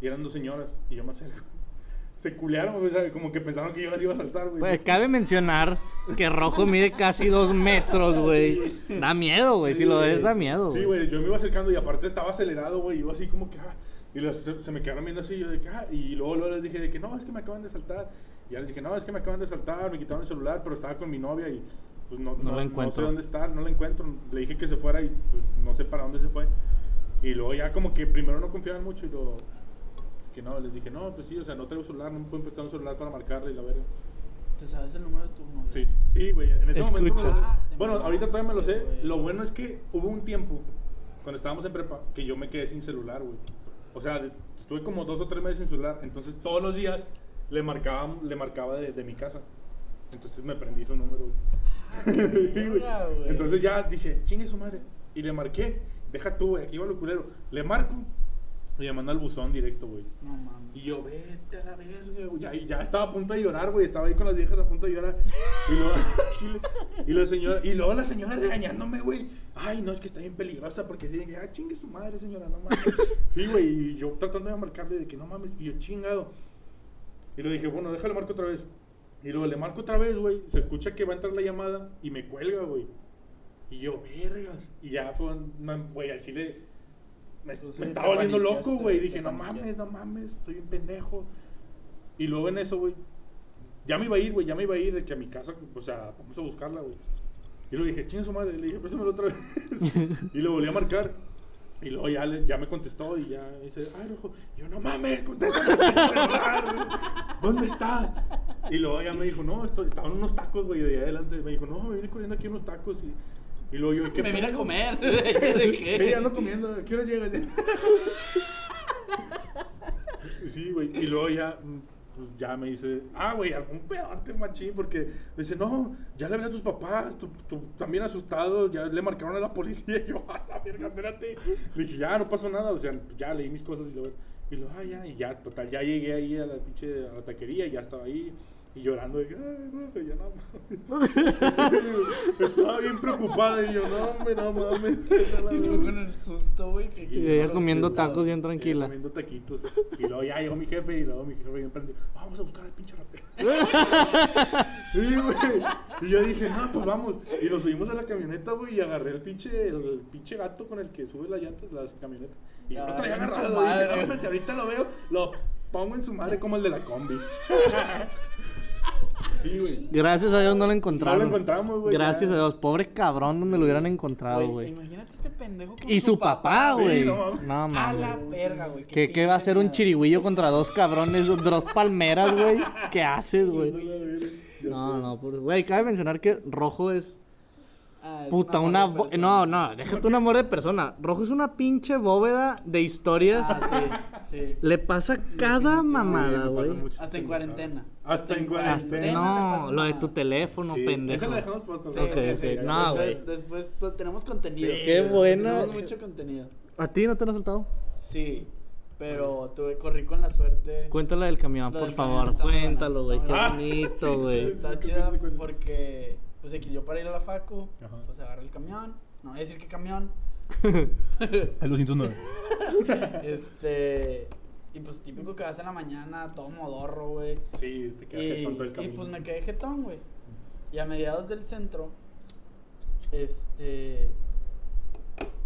y eran dos señoras y yo me acerco. se culearon, o sea, como que pensaron que yo las iba a saltar, güey. Pues cabe mencionar que Rojo mide casi dos metros, güey. Da miedo, güey. Si lo ves, da miedo, Sí, güey, yo me iba acercando y aparte estaba acelerado, güey, iba así como que, ah, y los- se, se me quedaron viendo así, yo de que, ah, y luego, luego les dije de que, no, es que me acaban de saltar. Y ya les dije, no, es que me acaban de saltar, me quitaron el celular, pero estaba con mi novia y pues no, No no, la no encuentro. sé dónde está, no la encuentro. Le dije que se fuera y pues no sé para dónde se fue. Y luego ya como que primero no confiaban mucho y luego, que no, les dije, no, pues sí, o sea, no traigo celular, no me pueden prestar un celular para marcarle y la verga. ¿Te sabes el número de tu novia? Sí, sí, güey. En ese momento me lo sé. Escucha. Ah, Bueno, ahorita todavía me lo sé. Lo bueno es que hubo un tiempo, cuando estábamos en prepa, que yo me quedé sin celular, güey. O sea, estuve como dos o tres meses sin celular. Entonces todos los días le marcaba, le marcaba de, de mi casa. Entonces me prendí su número, güey. Entonces ya dije, chingue su madre. Y le marqué. Deja tú, güey. Aquí va lo culero. Le marco. Manda al buzón directo, güey. No mames. Y yo, vete a la verga, güey. Ya, y ya estaba a punto de llorar, güey. Estaba ahí con las viejas a punto de llorar. Y luego, chile, y la señora, y luego la señora regañándome, güey. Ay, no, es que está bien peligrosa porque dije, ah, chingue su madre, señora, no mames. Sí, güey. Y yo tratando de marcarle de que no mames. Y yo, chingado. Y le dije, bueno, déjale marco otra vez. Y luego le marco otra vez, güey. Se escucha que va a entrar la llamada y me cuelga, güey. Y yo, vergas. Y ya fue, güey, al chile. Me, Pues estaba volviendo loco, güey. te Dije, no mames, no mames, estoy un pendejo. Y luego en eso, güey. Ya me iba a ir, güey, ya me iba a ir de que a mi casa, o sea, vamos a buscarla, güey. Y luego dije, chinga su madre, le dije, préstamelo otra vez. y le volví a marcar. Y luego ya, le- ya me contestó y ya me dice, ay, rojo. Y yo, no mames, contéstame. ¿Dónde está? Y luego ya me dijo, no, esto- estaban unos tacos, güey, de ahí adelante. Me dijo, no, me vine corriendo aquí unos tacos. Y, y luego yo, ¿qué Me vine a comer. ¿De qué? Ando comiendo, ¿a qué hora llegas? sí, güey. Y luego ya, mm, pues ya me dice, ah, güey, algún pedote machín, porque me dice, no, ya le hablé a tus papás, tú, tú también asustados, ya le marcaron a la policía. Y yo, a la verga, espérate. Le dije, ya, no pasó nada, o sea, ya leí mis cosas y lo Y luego, ah, ya, y ya, total, ya llegué ahí a la pinche, a la taquería y ya estaba ahí. Y llorando, que, ay, no, ya no. Estaba bien preocupada y yo, no, hombre, no mames. Y tú con el susto, güey. Y Y ella comiendo tacos bien tranquila. Comiendo taquitos. Y luego ya llegó mi jefe y luego mi jefe bien prendido. Vamos a buscar al pinche ratero. güey. Y yo dije, no, pues vamos. Y nos subimos a la camioneta, güey, y agarré el pinche, el, pinche gato con el que sube las llantas, las camionetas. Y yo lo traía Ay, su agarrado, güey. Dije, no, si ahorita lo veo, lo pongo en su madre como el de la combi. Sí, güey. Gracias a Dios no lo encontraron. No lo encontramos, güey, Gracias ya. a Dios. Pobre cabrón donde lo hubieran encontrado, Güey, imagínate este pendejo con Y su papá, Sí, güey. no mames. No A la mames. verga, güey. ¿Qué, qué va a hacer un chirigüillo contra dos cabrones, dos palmeras, güey? ¿Qué haces, güey? No, no, pues, güey, cabe mencionar que Rojo es Ah, puta, un una... persona. No, no, déjate un amor de persona. Rojo es una pinche bóveda de historias. Ah, sí, sí. Le pasa cada mamada, güey. Hasta en cuarentena. Hasta en Hasta- cuarentena. no, lo de tu teléfono, Sí, pendejo. Esa la dejamos por otro Sí, sí, sí. No, después, güey. después pues, tenemos contenido. Sí. Qué buena. Tenemos mucho contenido. ¿A ti no te lo has saltado? Sí, pero tuve, corrí con la suerte. Cuéntala del camión, Lo por del favor. camión Cuéntalo, güey. Qué buena. bonito, Ah, güey. Está sí. porque, pues, aquí yo para ir a la facu, Ajá. pues agarré el camión. No voy a decir qué camión. El 209. este. Y pues típico que vas en la mañana, todo modorro, güey. Sí, te quedas Y, tonto el y camino. pues me quedé jetón, güey. Y a mediados del centro, este.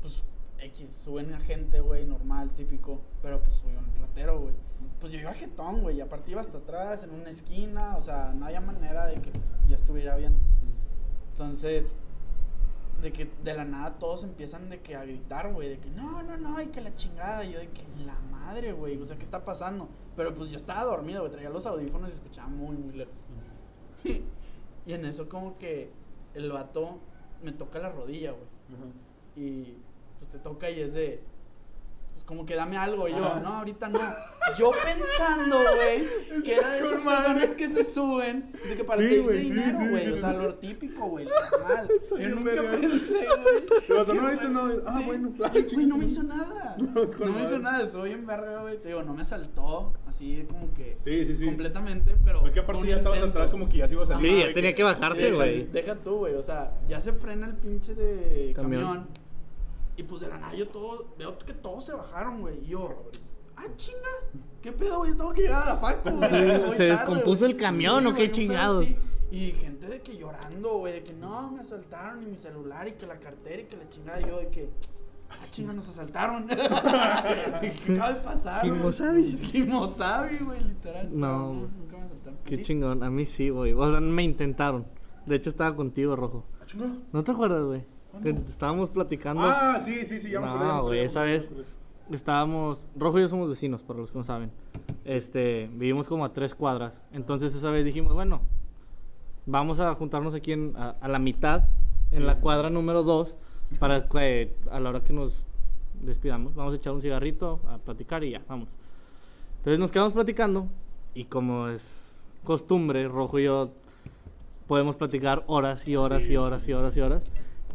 Pues X, suben a gente, güey, normal, típico. Pero pues subió un ratero, güey. Pues yo iba jetón, güey. Y aparte iba hasta atrás, en una esquina. O sea, no había manera de que ya estuviera bien. Entonces, de que de la nada todos empiezan de que a gritar, güey, de que no, no, no, y que la chingada, y yo de que la madre, güey, o sea, ¿qué está pasando? Pero pues yo estaba dormido, güey, traía los audífonos y escuchaba muy, muy lejos. y en eso como que el vato me toca la rodilla, güey, y pues te toca y es de, como que dame algo, y yo, Ajá. no, ahorita no. Yo pensando, güey, que era de esas madre. personas que se suben, de que para Sí, sí, dinero, sí, güey, sí. o sea, lo típico, güey, normal. Yo nunca pensé, güey. Vato, que no, ahorita no. Ah, bueno. Güey, no me hizo nada. No, me hizo nada, estuvo bien verga, güey. Te digo, no me asaltó así como que Sí, sí, sí. completamente, pero. Es que aparte ya estabas atrás como que ya se iba a salir. Sí, ya tenía que bajarse, güey. Deja tú, güey. O sea, ya se frena el pinche de Camión. Y pues de la nada yo todo, veo que todos se bajaron, güey. Y yo, ah, chinga, ¿qué pedo, güey? Yo tengo que llegar a la facu, güey. Se tarde, descompuso güey". el camión, ¿o qué chingados? Y gente de que llorando, güey, de que no, me asaltaron y mi celular y que la cartera y que la chingada. Y yo de que, ah, chinga, nos asaltaron. ¿Qué acaba de pasar? güey? Kimosabi. Kimosabi, güey, literal. No, nunca me asaltaron. ¿A Qué chingón. A mí sí, güey. O sea, me intentaron. De hecho, estaba contigo, Rojo. Ah, chinga. ¿No te acuerdas, güey? Estábamos platicando. Ah, sí, sí, sí, ya me acordé. No, güey, esa vez estábamos. Rojo y yo somos vecinos, para los que no saben. Este, vivimos como a tres cuadras. Entonces, esa vez dijimos, bueno, vamos a juntarnos aquí en, a, a la mitad, en la cuadra número dos, para que a la hora que nos despidamos, vamos a echar un cigarrito, a platicar y ya, vamos. Entonces, nos quedamos platicando. Y como es costumbre, Rojo y yo podemos platicar horas y horas Sí, y horas sí. y horas y horas.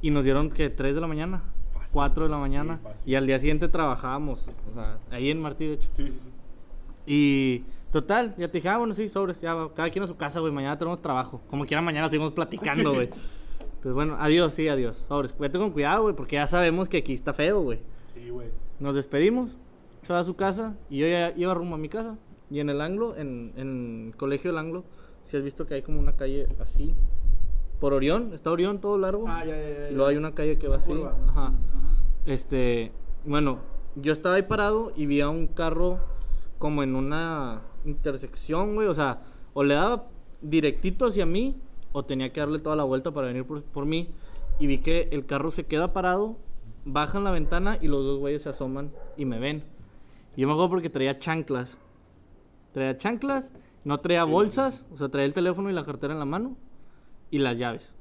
Y nos dieron que 3 de la mañana, Fácil. 4 de la Sí, mañana. fácil. y al día siguiente trabajábamos, o sea, ahí en Martí, de hecho. Sí, sí, sí. Y total, ya te dije, ah, bueno, sí, sobres, ya, cada quien a su casa, güey, mañana tenemos trabajo. Como quiera, mañana seguimos platicando, güey. Entonces, bueno, adiós, sí, adiós, sobres. Vete con cuidado, güey, porque ya sabemos que aquí está feo, güey. Sí, güey. Nos despedimos, se va a su casa y yo ya iba rumbo a mi casa. Y en el anglo, en, en el colegio del anglo, si has visto que hay como una calle así, por Orión, está Orión todo largo. Ah, ya, ya, ya. Y luego hay una calle que va así. curva, Ajá. ajá. Este, bueno, yo estaba ahí parado y vi a un carro como en una intersección, güey. O sea, o le daba directito hacia mí o tenía que darle toda la vuelta para venir por, por mí. Y vi que el carro se queda parado, bajan la ventana y los dos güeyes se asoman y me ven. Y yo me acuerdo porque traía chanclas. Traía chanclas, no traía bolsas, o sea, traía el teléfono y la cartera en la mano y las llaves.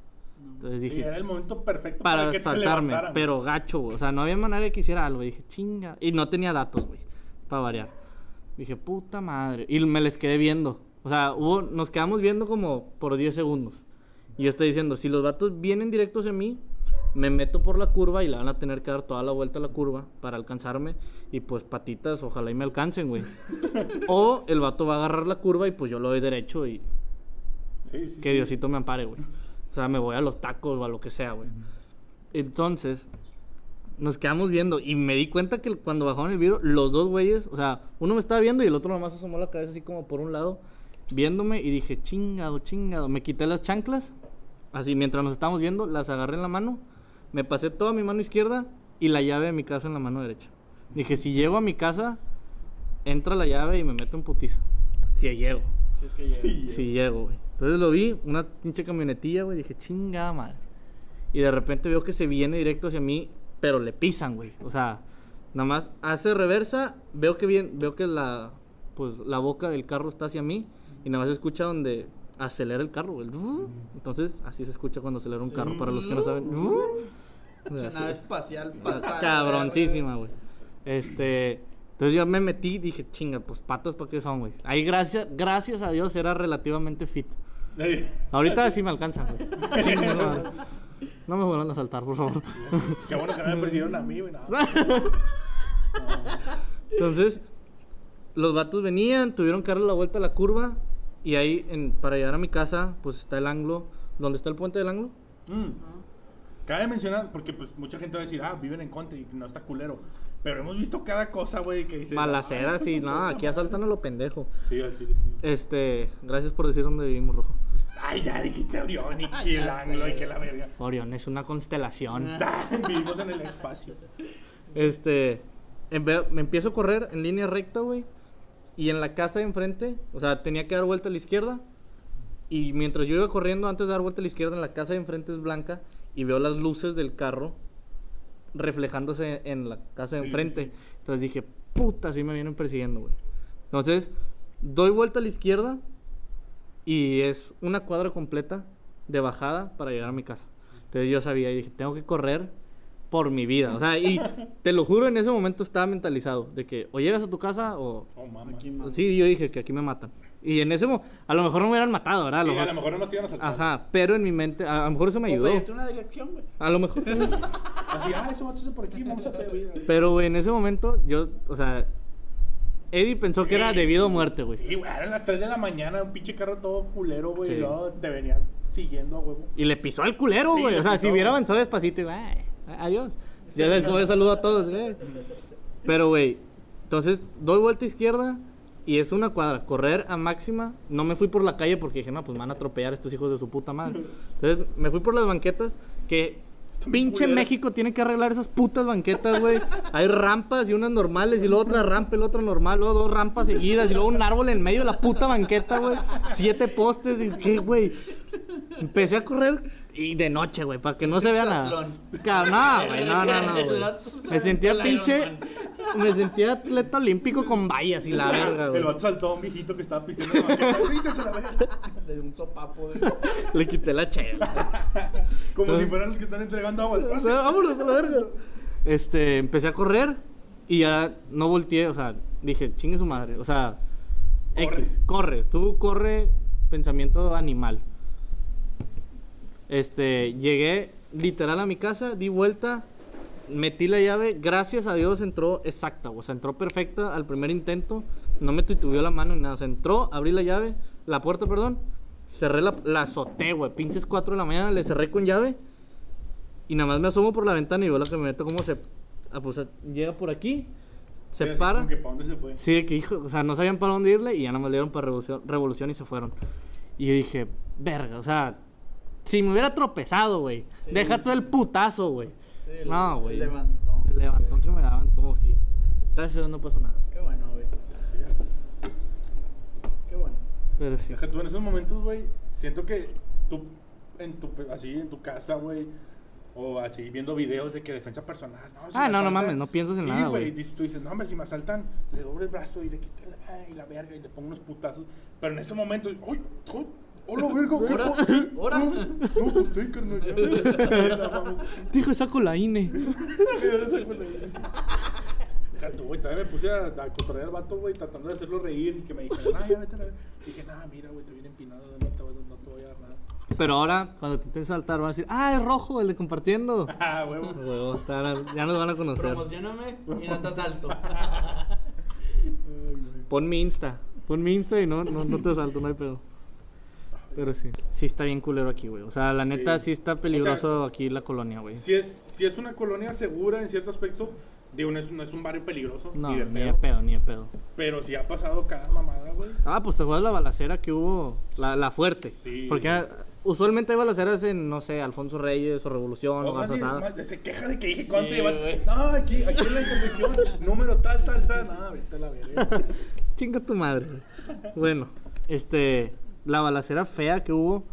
Entonces dije, era el momento perfecto para, para que te saltarme, levantaran. pero gacho, güey. O sea, no había manera de que hiciera algo. Dije, chinga. Y no tenía datos, güey, para variar. Dije, puta madre. Y me les quedé viendo. O sea, hubo, nos quedamos viendo como por 10 segundos. Y yo estoy diciendo, si los datos vienen directos a mí, me meto por la curva y le van a tener que dar toda la vuelta a la curva para alcanzarme. Y pues patitas, ojalá y me alcancen, güey. o el vato va a agarrar la curva y pues yo lo doy derecho y Sí, sí, que. Diosito me ampare, güey. O sea, me voy a los tacos o a lo que sea, güey. Entonces, nos quedamos viendo y me di cuenta que cuando bajaron el vidrio, los dos güeyes, o sea, uno me estaba viendo y el otro nomás asomó la cabeza así como por un lado, viéndome y dije, chingado, chingado. Me quité las chanclas, así mientras nos estábamos viendo, las agarré en la mano, me pasé toda mi mano izquierda y la llave de mi casa en la mano derecha. Dije, si llego a mi casa, entra la llave y me meto en putiza. Si llego. Si es que llega. Sí, Sí, llego, güey. Entonces lo vi, una pinche camionetilla, güey. Dije, chingada madre. Y de repente veo que se viene directo hacia mí, pero le pisan, güey. O sea, nada más hace reversa, veo que bien, veo que la, pues, la boca del carro está hacia mí y nada más se escucha donde acelera el carro, güey. Entonces, así se escucha cuando acelera un carro, para los que no saben. Una nave espacial pasada. Cabroncísima, güey. Este. Entonces yo me metí y dije, chinga, pues patas para qué son, güey. Ahí gracias, gracias a Dios era relativamente fit. Ahorita sí me alcanza, güey. No, no me vuelvan a saltar, por favor. Qué bueno que no me persiguieron a mí, güey. no. Entonces, los vatos venían, tuvieron que darle la vuelta a la curva. Y ahí, en- para llegar a mi casa, pues está el ángulo. ¿Dónde está el puente del ángulo? Mm. Cabe mencionar, porque pues mucha gente va a decir, ah, viven en Conte y no está culero. Pero hemos visto cada cosa, güey, que dice. Balaceras y nada, aquí asaltan a lo pendejo. Sí, al chile, sí. Este, gracias por decir dónde vivimos, Rojo. Ay, ya dijiste Orión y que el ángulo y que la verga. Orión es una constelación. Ah, Vivimos en el espacio. Este, en me empiezo a correr en línea recta, güey. Y en la casa de enfrente, o sea, tenía que dar vuelta a la izquierda. Y mientras yo iba corriendo, antes de dar vuelta a la izquierda, en la casa de enfrente es blanca. Y veo las luces del carro reflejándose en la casa de Sí, sí, enfrente. sí. Entonces dije, puta, sí me vienen persiguiendo, güey. Entonces, doy vuelta a la izquierda. Y es una cuadra completa de bajada para llegar a mi casa. Entonces yo sabía y dije, tengo que correr por mi vida. O sea, y te lo juro, en ese momento estaba mentalizado de que o llegas a tu casa o... Oh. Aquí. Sí, yo dije que aquí me matan. Y en ese momento, a lo mejor no me hubieran matado, ¿verdad? A lo Sí, a mejor- lo mejor no nos iban a saltar. Ajá, pero en mi mente, a, a lo mejor eso me ayudó. pedirte una dirección, güey. A lo mejor. Así, ah, ese vato está por aquí, vamos a pedir. Pero, güey, en ese momento, yo, o sea, Eddie pensó que era debido a muerte, güey. Sí, güey, eran las 3 de la mañana, un pinche carro todo culero, güey. Sí. Y luego te venía siguiendo a huevo. Y le pisó al culero, güey. o sea, si hubiera güey. avanzado despacito, güey, adiós. Ya les doy saludo a todos, güey. Pero, güey, Entonces, doy vuelta izquierda y es una cuadra. Correr a máxima. No me fui por la calle porque dije, no, pues me van a atropellar estos hijos de su puta madre. Entonces, me fui por las banquetas que... Pinche. México tiene que arreglar esas putas banquetas, güey. Hay rampas y unas normales y luego otra rampa y la otra normal, luego dos rampas seguidas y luego un árbol en medio de la puta banqueta, güey. Siete postes y qué, güey. Empecé a correr y de noche, güey, para que no se vea nada. No, güey, no, no, no, güey. Me sentía pinche. Me sentía atleta olímpico con vallas y la verga, güey. El vato saltó a un viejito que estaba pisteando en la. Le dio un sopapo de... Le quité la chela. Como Entonces- si fueran los que están entregando agua al pase. vámonos a la verga. Este, empecé a correr y ya no volteé, o sea, dije, chingue su madre. O sea, Corre. X, corre. Tú corre, pensamiento animal. Este, llegué literal a mi casa, di vuelta, metí la llave, gracias a Dios entró exacta, o sea, entró perfecta al primer intento, no me titubeó la mano ni nada, o sea, entró, abrí la llave, la puerta, perdón, cerré la, la azoté, güey, pinches 4 de la mañana, le cerré con llave y nada más me asomo por la ventana y veo la camioneta como se, ah, pues, llega por aquí, se Sí, para. que para dónde se fue. Sí, que hijo, o sea, no sabían para dónde irle y ya nada más le dieron para revolución, revolución y se fueron. Y yo dije, verga, o sea, si me hubiera tropezado, güey, Sí, deja sí, todo el putazo, güey. Sí, el- no, el güey. levantón. El levantón que me daban, como si. Gracias a Dios no pasó nada. Qué bueno, güey. Qué bueno. Pero sí. Deja tú en esos momentos, güey. Siento que tú, en tu, así en tu casa, güey. O así viendo videos de que defensa personal. No, si Ah, no, no mames, no piensas en Sí, nada, güey. Tú dices, no, hombre, si me asaltan, le doblo el brazo y le quito la, la verga y le pongo unos putazos. Pero en ese momento, ¡uy! ¡Oh, hola, verga! ¿qué ¿Ahora? pa- qué? ¿Ahora? No, no, pues sí, carnal. ya. No, vamos. Dijo, saco la INE. Deja tú, güey, también me puse a, a cotorrear al vato, güey, tratando de hacerlo reír y que me dijera, no, ya vete a la verga". Dije, nah, mira, güey, te viene empinado, no te, voy- no te voy a dar nada. Pero ahora, cuando te intentes saltar, van a decir, ah, es rojo, el de compartiendo. Ah, huevo. Huevo, ya nos van a conocer. Promocioname y no te asalto. Pon mi Insta. Pon mi Insta y no, no, no te asalto, no hay pedo. Pero sí. Sí está bien culero aquí, güey. O sea, la neta Sí. sí, está peligroso aquí la colonia, güey. Si es, si es una colonia segura en cierto aspecto, digo, no es, no es un barrio peligroso, No, ni de ni pedo, de pedo, ni de pedo. Pero si ha pasado cada mamada, güey. Ah, pues te acuerdas la balacera que hubo, la, la fuerte. Sí. Porque ah, usualmente hay balaceras en, no sé, Alfonso Reyes o Revolución o O más se queja de que dije Sí, cuánto llevan. No, aquí, aquí en la intersección, número tal, tal, tal. No, vete a la verga. Chinga tu madre. bueno, este, la balacera fea que hubo,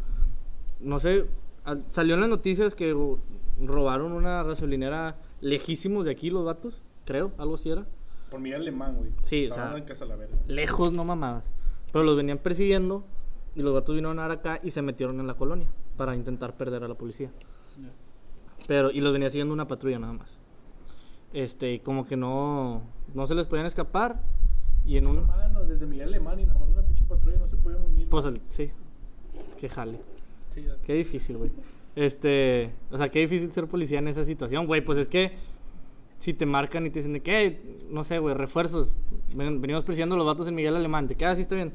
no sé, al- salió en las noticias que ro- robaron una gasolinera lejísimos de aquí los vatos, creo, algo así era. Por Miguel Alemán, güey. Sí, o sea- en casa la verga. Lejos, no mamadas. Pero los venían persiguiendo y los vatos vinieron a acá y se metieron en la colonia para intentar perder a la policía. Pero, y los venía siguiendo una patrulla nada más. Este, como que no, no se les podían escapar. Y en un. Mano, desde Miguel Alemán y nada más una pinche patrulla no se podían unir. Pues el- sí. Qué jale. Sí, ya. Qué difícil, güey. Este, o sea, qué difícil ser policía en esa situación, güey. Pues es que si te marcan y te dicen de que, no sé, güey, refuerzos. Ven- venimos a los vatos en Miguel Alemán. Te quedas así, está bien.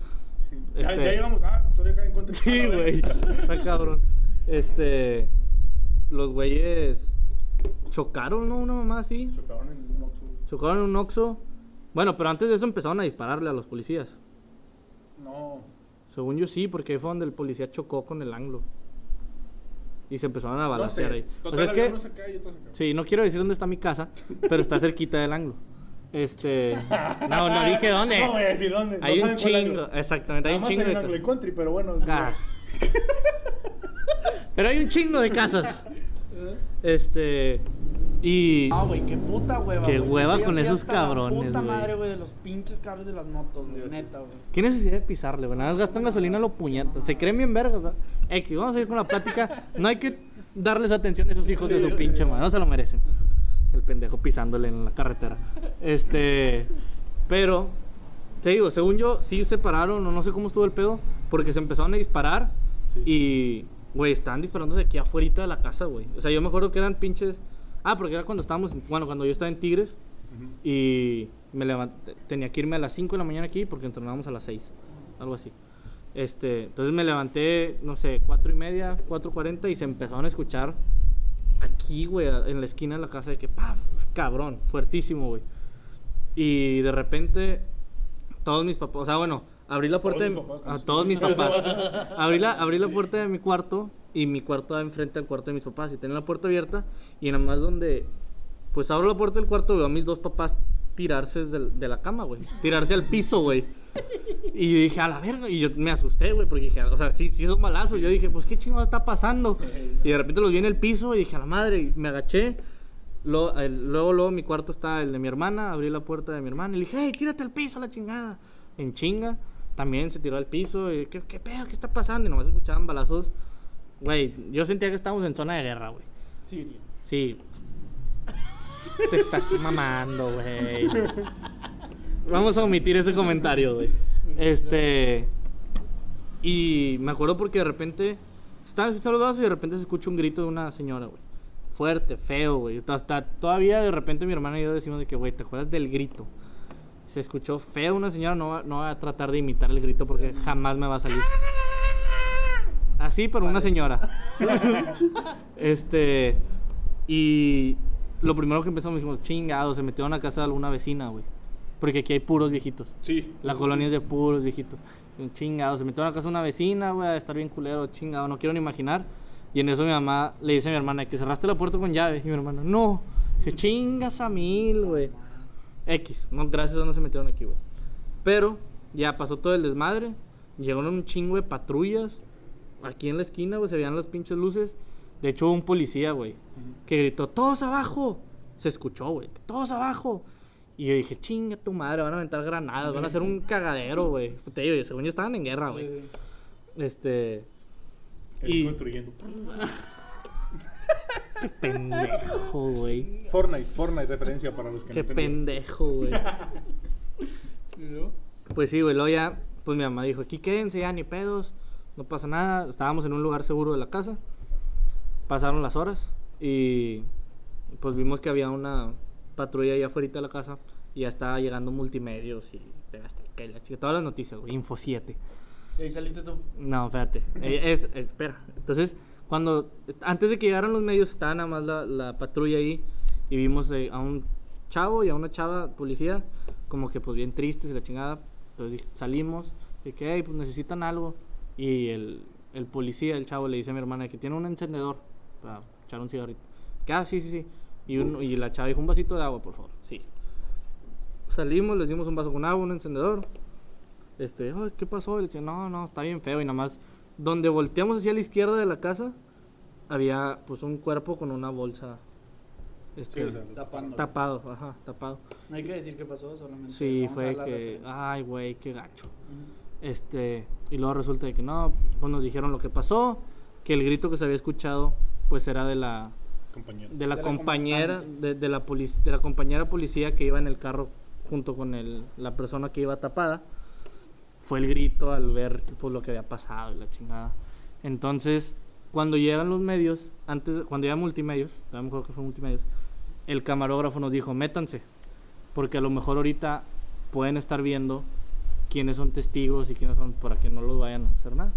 Ya, Este- ya llegamos. Ah, todavía caen contra Sí, güey. Está cabrón. Este, los güeyes chocaron, ¿no? Una mamá así. Chocaron en un Oxxo. Chocaron en un Oxxo. Bueno, pero antes de eso empezaron a dispararle a los policías. No. Según yo sí, porque ahí fue donde el policía chocó con el anglo. Y se empezaron a No sé. balancear ahí. O Total, sea, es que, unos acá y otros acá. sí, no quiero decir dónde está mi casa, pero está cerquita del anglo. Este, no, no dije dónde. No voy a decir dónde. no Hay un chingo, exactamente, hay un chingo hay de country, pero bueno. Ah. Pero hay un chingo de casas. Este, y No, güey, qué puta hueva. Qué güey. hueva con esos hasta la cabrones, Puta güey. madre, güey, de los pinches cables de las motos, güey. Neta, güey. qué necesidad de pisarle, güey. Nada más gastan gasolina a lo puñetas. Se creen bien vergas. X, vamos a ir con la plática. No hay que darles atención a esos hijos de su pinche madre. No se lo merecen. El pendejo pisándole en la carretera. Este, pero, te digo, según yo, sí se pararon, o no sé cómo estuvo el pedo, porque se empezaron a disparar Sí. y, güey, estaban disparándose aquí afuera de la casa, güey. O sea, yo me acuerdo que eran pinches. Ah, porque era cuando estábamos, en- bueno, cuando yo estaba en Tigres Ujú. y me levanté, tenía que irme a las 5 de la mañana aquí porque entrenábamos a las 6, algo así. Este, entonces me levanté, no sé, 4 y media, 4.40 y se empezaron a escuchar aquí, güey, en la esquina de la casa de que, pa, cabrón, fuertísimo, güey. Y de repente, todos mis papás, o sea, bueno, abrí la puerta Todos de mis papás, a ¿cómo se todos mis papás. abrí, la, abrí la puerta de mi cuarto y mi cuarto enfrente al cuarto de mis papás. Y tenía la puerta abierta y nada más donde, pues abro la puerta del cuarto veo a mis dos papás tirarse del- de, la cama, güey. Tirarse al piso, güey. Y dije, a la verga. Y yo me asusté, güey, porque dije, o sea, sí, sí es un balazo. Yo dije, pues, ¿qué chingado está pasando? Y de repente los vi en el piso y dije, a la madre, y me agaché. Luego, el- luego, luego, mi cuarto está el de mi hermana. Abrí la puerta de mi hermana y le dije, hey, tírate al piso, la chingada. En chinga. También se tiró al piso. Y, ¿qué, qué pedo? ¿Qué está pasando? Y nomás escuchaban balazos. Güey, yo sentía que estábamos en zona de guerra, güey. Siria. Sí. Te estás mamando, güey. Vamos a omitir ese comentario, güey. Este. Y me acuerdo porque de repente. Estaban escuchando los balazos y de repente se escucha un grito de una señora, güey. Fuerte, feo, güey. Hasta todavía de repente mi hermana y yo decimos de que, güey, ¿te acuerdas del grito? Se escuchó feo una señora, no, va- no voy a tratar de imitar el grito porque jamás me va a salir. Así, pero una señora. este. Y lo primero que empezamos dijimos, chingado, se metió a casa de alguna vecina, güey. Porque aquí hay puros viejitos. Sí. La sí, colonia es de puros viejitos. Chingado, se metió a la casa de una vecina, güey, a estar bien culero, chingado, no quiero ni imaginar. Y en eso mi mamá le dice a mi hermana que cerraste la puerta con llave. Y mi hermana, no, que chingas a mil, güey. X, no, gracias a no se metieron aquí, güey. Pero ya pasó todo el desmadre. Llegaron un chingo de patrullas. Aquí en la esquina, güey, se veían las pinches luces. De hecho, hubo un policía, güey, que gritó, todos abajo. Se escuchó, güey, todos abajo. Y yo dije, chinga tu madre, van a aventar granadas, van a hacer un cagadero, güey. Te digo, según yo estaban en guerra, güey. Sí, Este. Y- construyendo. Qué pendejo, güey. Fortnite, Fortnite, referencia para los que Qué no entendieron. pendejo, güey. Pues sí, güey, luego ya, pues mi mamá dijo, aquí quédense ya, ni pedos, no pasa nada. Estábamos en un lugar seguro de la casa. Pasaron las horas y pues vimos que había una patrulla allá afuera de la casa y ya estaba llegando multimedios y Azteca y la chica, todas las noticias, güey, Info 7. Y ahí saliste tú. No, espérate. Eh, es, es- espera. Entonces, cuando antes de que llegaran los medios estaba nada más la, la patrulla ahí y vimos eh, a un chavo y a una chava policía como que pues bien tristes y la chingada. Entonces salimos y que hey, pues necesitan algo y el, el policía, el chavo le dice a mi hermana que tiene un encendedor para echar un cigarrito. Que ah, sí, sí, sí. Y, un- y la chava dijo un vasito de agua, por favor. Sí. Salimos, les dimos un vaso con agua, un encendedor. Este, "Ay, ¿qué pasó? Y le decía, no, no, está bien feo. Y nada más, donde volteamos hacia la izquierda de la casa, había pues un cuerpo con una bolsa este, Sí, o sea, Tapando. tapado, ajá, tapado. No hay que decir qué pasó, solamente. Sí, fue que, ay, güey, qué gacho. Ujú. Este, y luego resulta de que no, pues nos dijeron lo que pasó, que el grito que se había escuchado, pues era de la, Compañero. de la, De la compañera, de, de la polic- de la compañera policía que iba en el carro junto con el, la persona que iba tapada. Fue el grito al ver pues, lo que había pasado y la chingada. Entonces, cuando llegan los medios, antes, cuando llega multimedios, a lo mejor que fue multimedios, el camarógrafo nos dijo, métanse, porque a lo mejor ahorita pueden estar viendo quiénes son testigos y quiénes son para que no los vayan a hacer nada.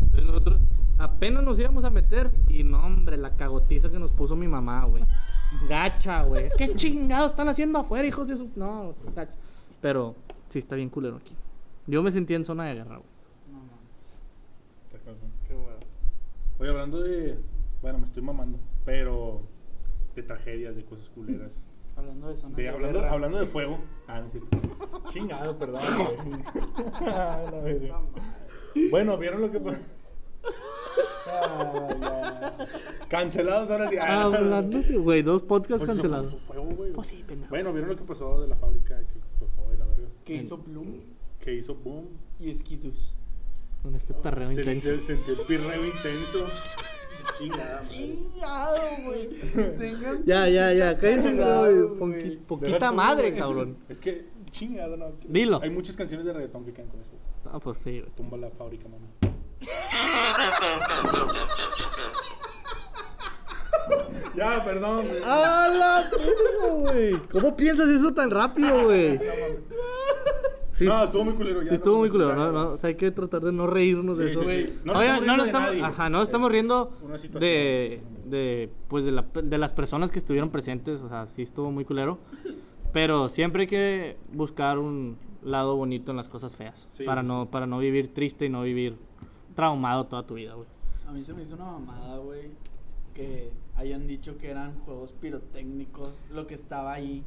Entonces nosotros apenas nos íbamos a meter y no, hombre, la cagotiza que nos puso mi mamá, güey. Gacha, güey. ¿Qué chingados están haciendo afuera, hijos de su... No, gacha. Pero sí está bien culero aquí. Yo me sentía en zona de guerra, güey. No cabrón. Qué huevo. Oye, hablando de. Bueno, me estoy mamando. Pero. De tragedias, de cosas culeras. Hablando de zona De, de hablando, guerra. hablando de fuego. Ah, no es cierto. Chingado, perdón. güey. Ah, bueno, ¿vieron lo que pasó? Ah. Cancelados ahora sí. Ah, Hablando de, güey, dos podcasts Pues, cancelados. fue- fue fuego, güey. Pues sí, pendejo. Bueno, ¿vieron lo que pasó de la fábrica que explotó y la verga? Que hizo Bloom Que hizo boom. y Skitus. Con este perreo Sentí- intenso. Sentí el pirreo intenso. Chingado, güey. Tengan Ya, ya, ya, cállense, güey. güey. Poqui- Poquita madre, cabrón. Es que, chingado, no. Dilo. Hay muchas canciones de reggaetón que quedan con eso. Ah, pues sí, güey. Tumba la fábrica, mami. ya, perdón, güey. ¡A la güey! ¿Cómo piensas eso tan rápido, güey? Sí, No, estuvo muy culero. ya sí estuvo no, muy culero, ¿no? no o sea, hay que tratar de no reírnos de Sí, eso. sí, güey. sí. No no nos de estamos, nadie. ajá, no estamos Es riendo de, de, pues de, la, de las personas que estuvieron presentes, o sea, sí estuvo muy culero, Pero siempre hay que buscar un lado bonito en las cosas feas. Sí, para, sí, no, para no vivir triste y no vivir traumado toda tu vida, güey. A mí se me hizo una mamada, güey, que hayan dicho que eran juegos pirotécnicos, lo que estaba ahí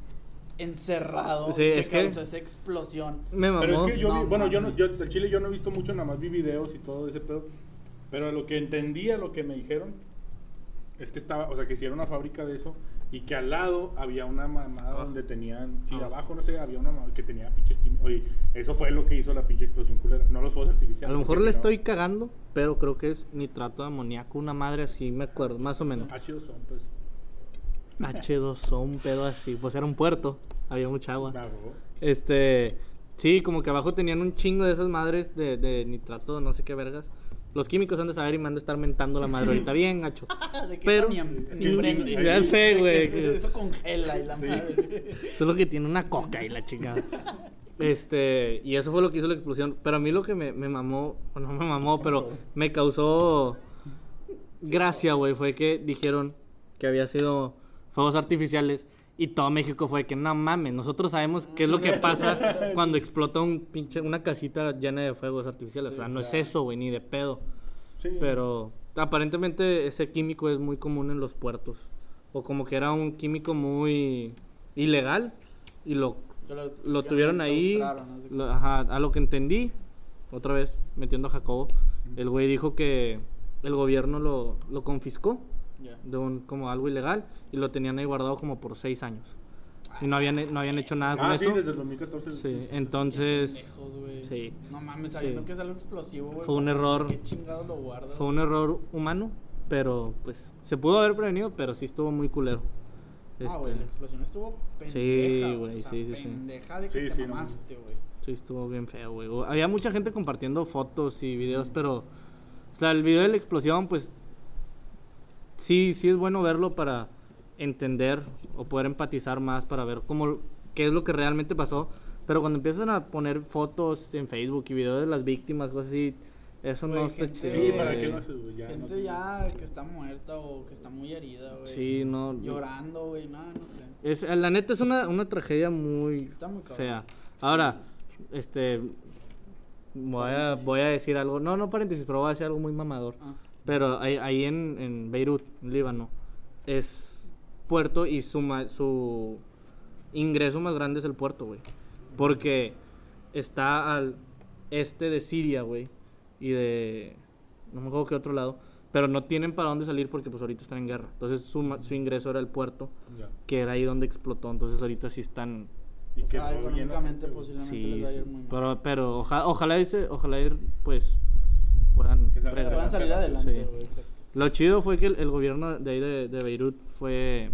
encerrado, Sí, que es que- causó esa explosión. Me mamó. Pero es que yo, No vi- bueno, yo no, yo del Chile yo no he visto mucho, nada más vi videos y todo ese pedo. Pero lo que entendía, lo que me dijeron, es que estaba, o sea, que si era una fábrica de eso y que al lado había una mamada Abajo. donde tenían, sí, Abajo. abajo, no sé, había una mamada que tenía pinches químicos. Oye, eso fue lo que hizo la pinche explosión culera, no los fuegos A artificiales. lo mejor le si no- estoy cagando, pero creo que es nitrato de amoníaco, una madre así, me acuerdo, más o menos. H2 son, pues. H2O, un pedo así. Pues era un puerto, había mucha agua. Bravo. Este, sí, como que abajo tenían un chingo de esas madres de, de nitrato, no sé qué vergas. Los químicos han de saber y me han de estar mentando la madre ahorita bien, gacho. de Pero- eso. Ya sé, güey, Eso, eso congela y la Sí. madre. Eso es lo que tiene una coca y la chingada. Este, y eso fue lo que hizo la explosión. Pero a mí lo que me, me mamó, o no me mamó, pero me causó gracia, güey, fue que dijeron que había sido fuegos artificiales y todo México fue que no mames, nosotros sabemos qué es lo que pasa cuando explota un pinche, una casita llena de fuegos artificiales. o sea, Sí, no es claro. eso, güey, ni de pedo. Sí. Pero aparentemente ese químico es muy común en los puertos. O como que era un químico muy ilegal y lo, lo, lo tuvieron ahí. lo- ajá, a lo que entendí, otra vez metiendo a Jacobo, el güey dijo que el gobierno lo, lo confiscó Ya. de un como algo ilegal y lo tenían ahí guardado como por seis años. Y no habían, no habían hecho nada con Ah, sí, eso. desde el 2014. Sí, entonces Pendejos, sí. No mames, sabiendo Sí. que es algo explosivo, güey. Fue un ¿por error. ¿Qué chingados lo guardas? Fue un error humano, pero pues se pudo haber prevenido, pero sí estuvo muy culero. Ah, Este, güey, la explosión estuvo pendeja. Sí, güey. o sea, sí, sí, sí. Pendeja de que Sí, te mamaste, güey. Sí, estuvo bien feo, güey. Había mucha gente compartiendo fotos y videos, pero... O sea, el video de la explosión, pues... Sí, sí es bueno verlo para entender o poder empatizar más para ver cómo... qué es lo que realmente pasó. Pero cuando empiezan a poner fotos en Facebook y videos de las víctimas, cosas así... Eso no Güey, está chido. Sí, ¿para haces, güey? Ya, Gente no- ya que está muerta o que está muy herida, güey. Sí, no... Llorando, güey, no, no sé. Es, la neta es una, una tragedia muy Está muy fea. Ahora, este... Voy a, voy a decir algo... No, no paréntesis, pero voy a decir algo muy mamador. Ah, Pero ahí, ahí en, en Beirut, en Líbano, es puerto y su, ma- su ingreso más grande es el puerto, güey. Porque está al este de Siria, güey. Y de... No me acuerdo qué otro lado. Pero no tienen para dónde salir porque pues ahorita están en guerra. Entonces su, ma- su ingreso era el puerto, que era ahí donde explotó. Entonces ahorita sí están... Y o que sea, económicamente posiblemente Sí, les va a ir muy mal. Pero, pero oja- ojalá, ese, ojalá ir, pues salgan Puedan regresar. salir Sí. adelante, güey, exacto. Lo chido fue que el, el gobierno de ahí de, de Beirut fue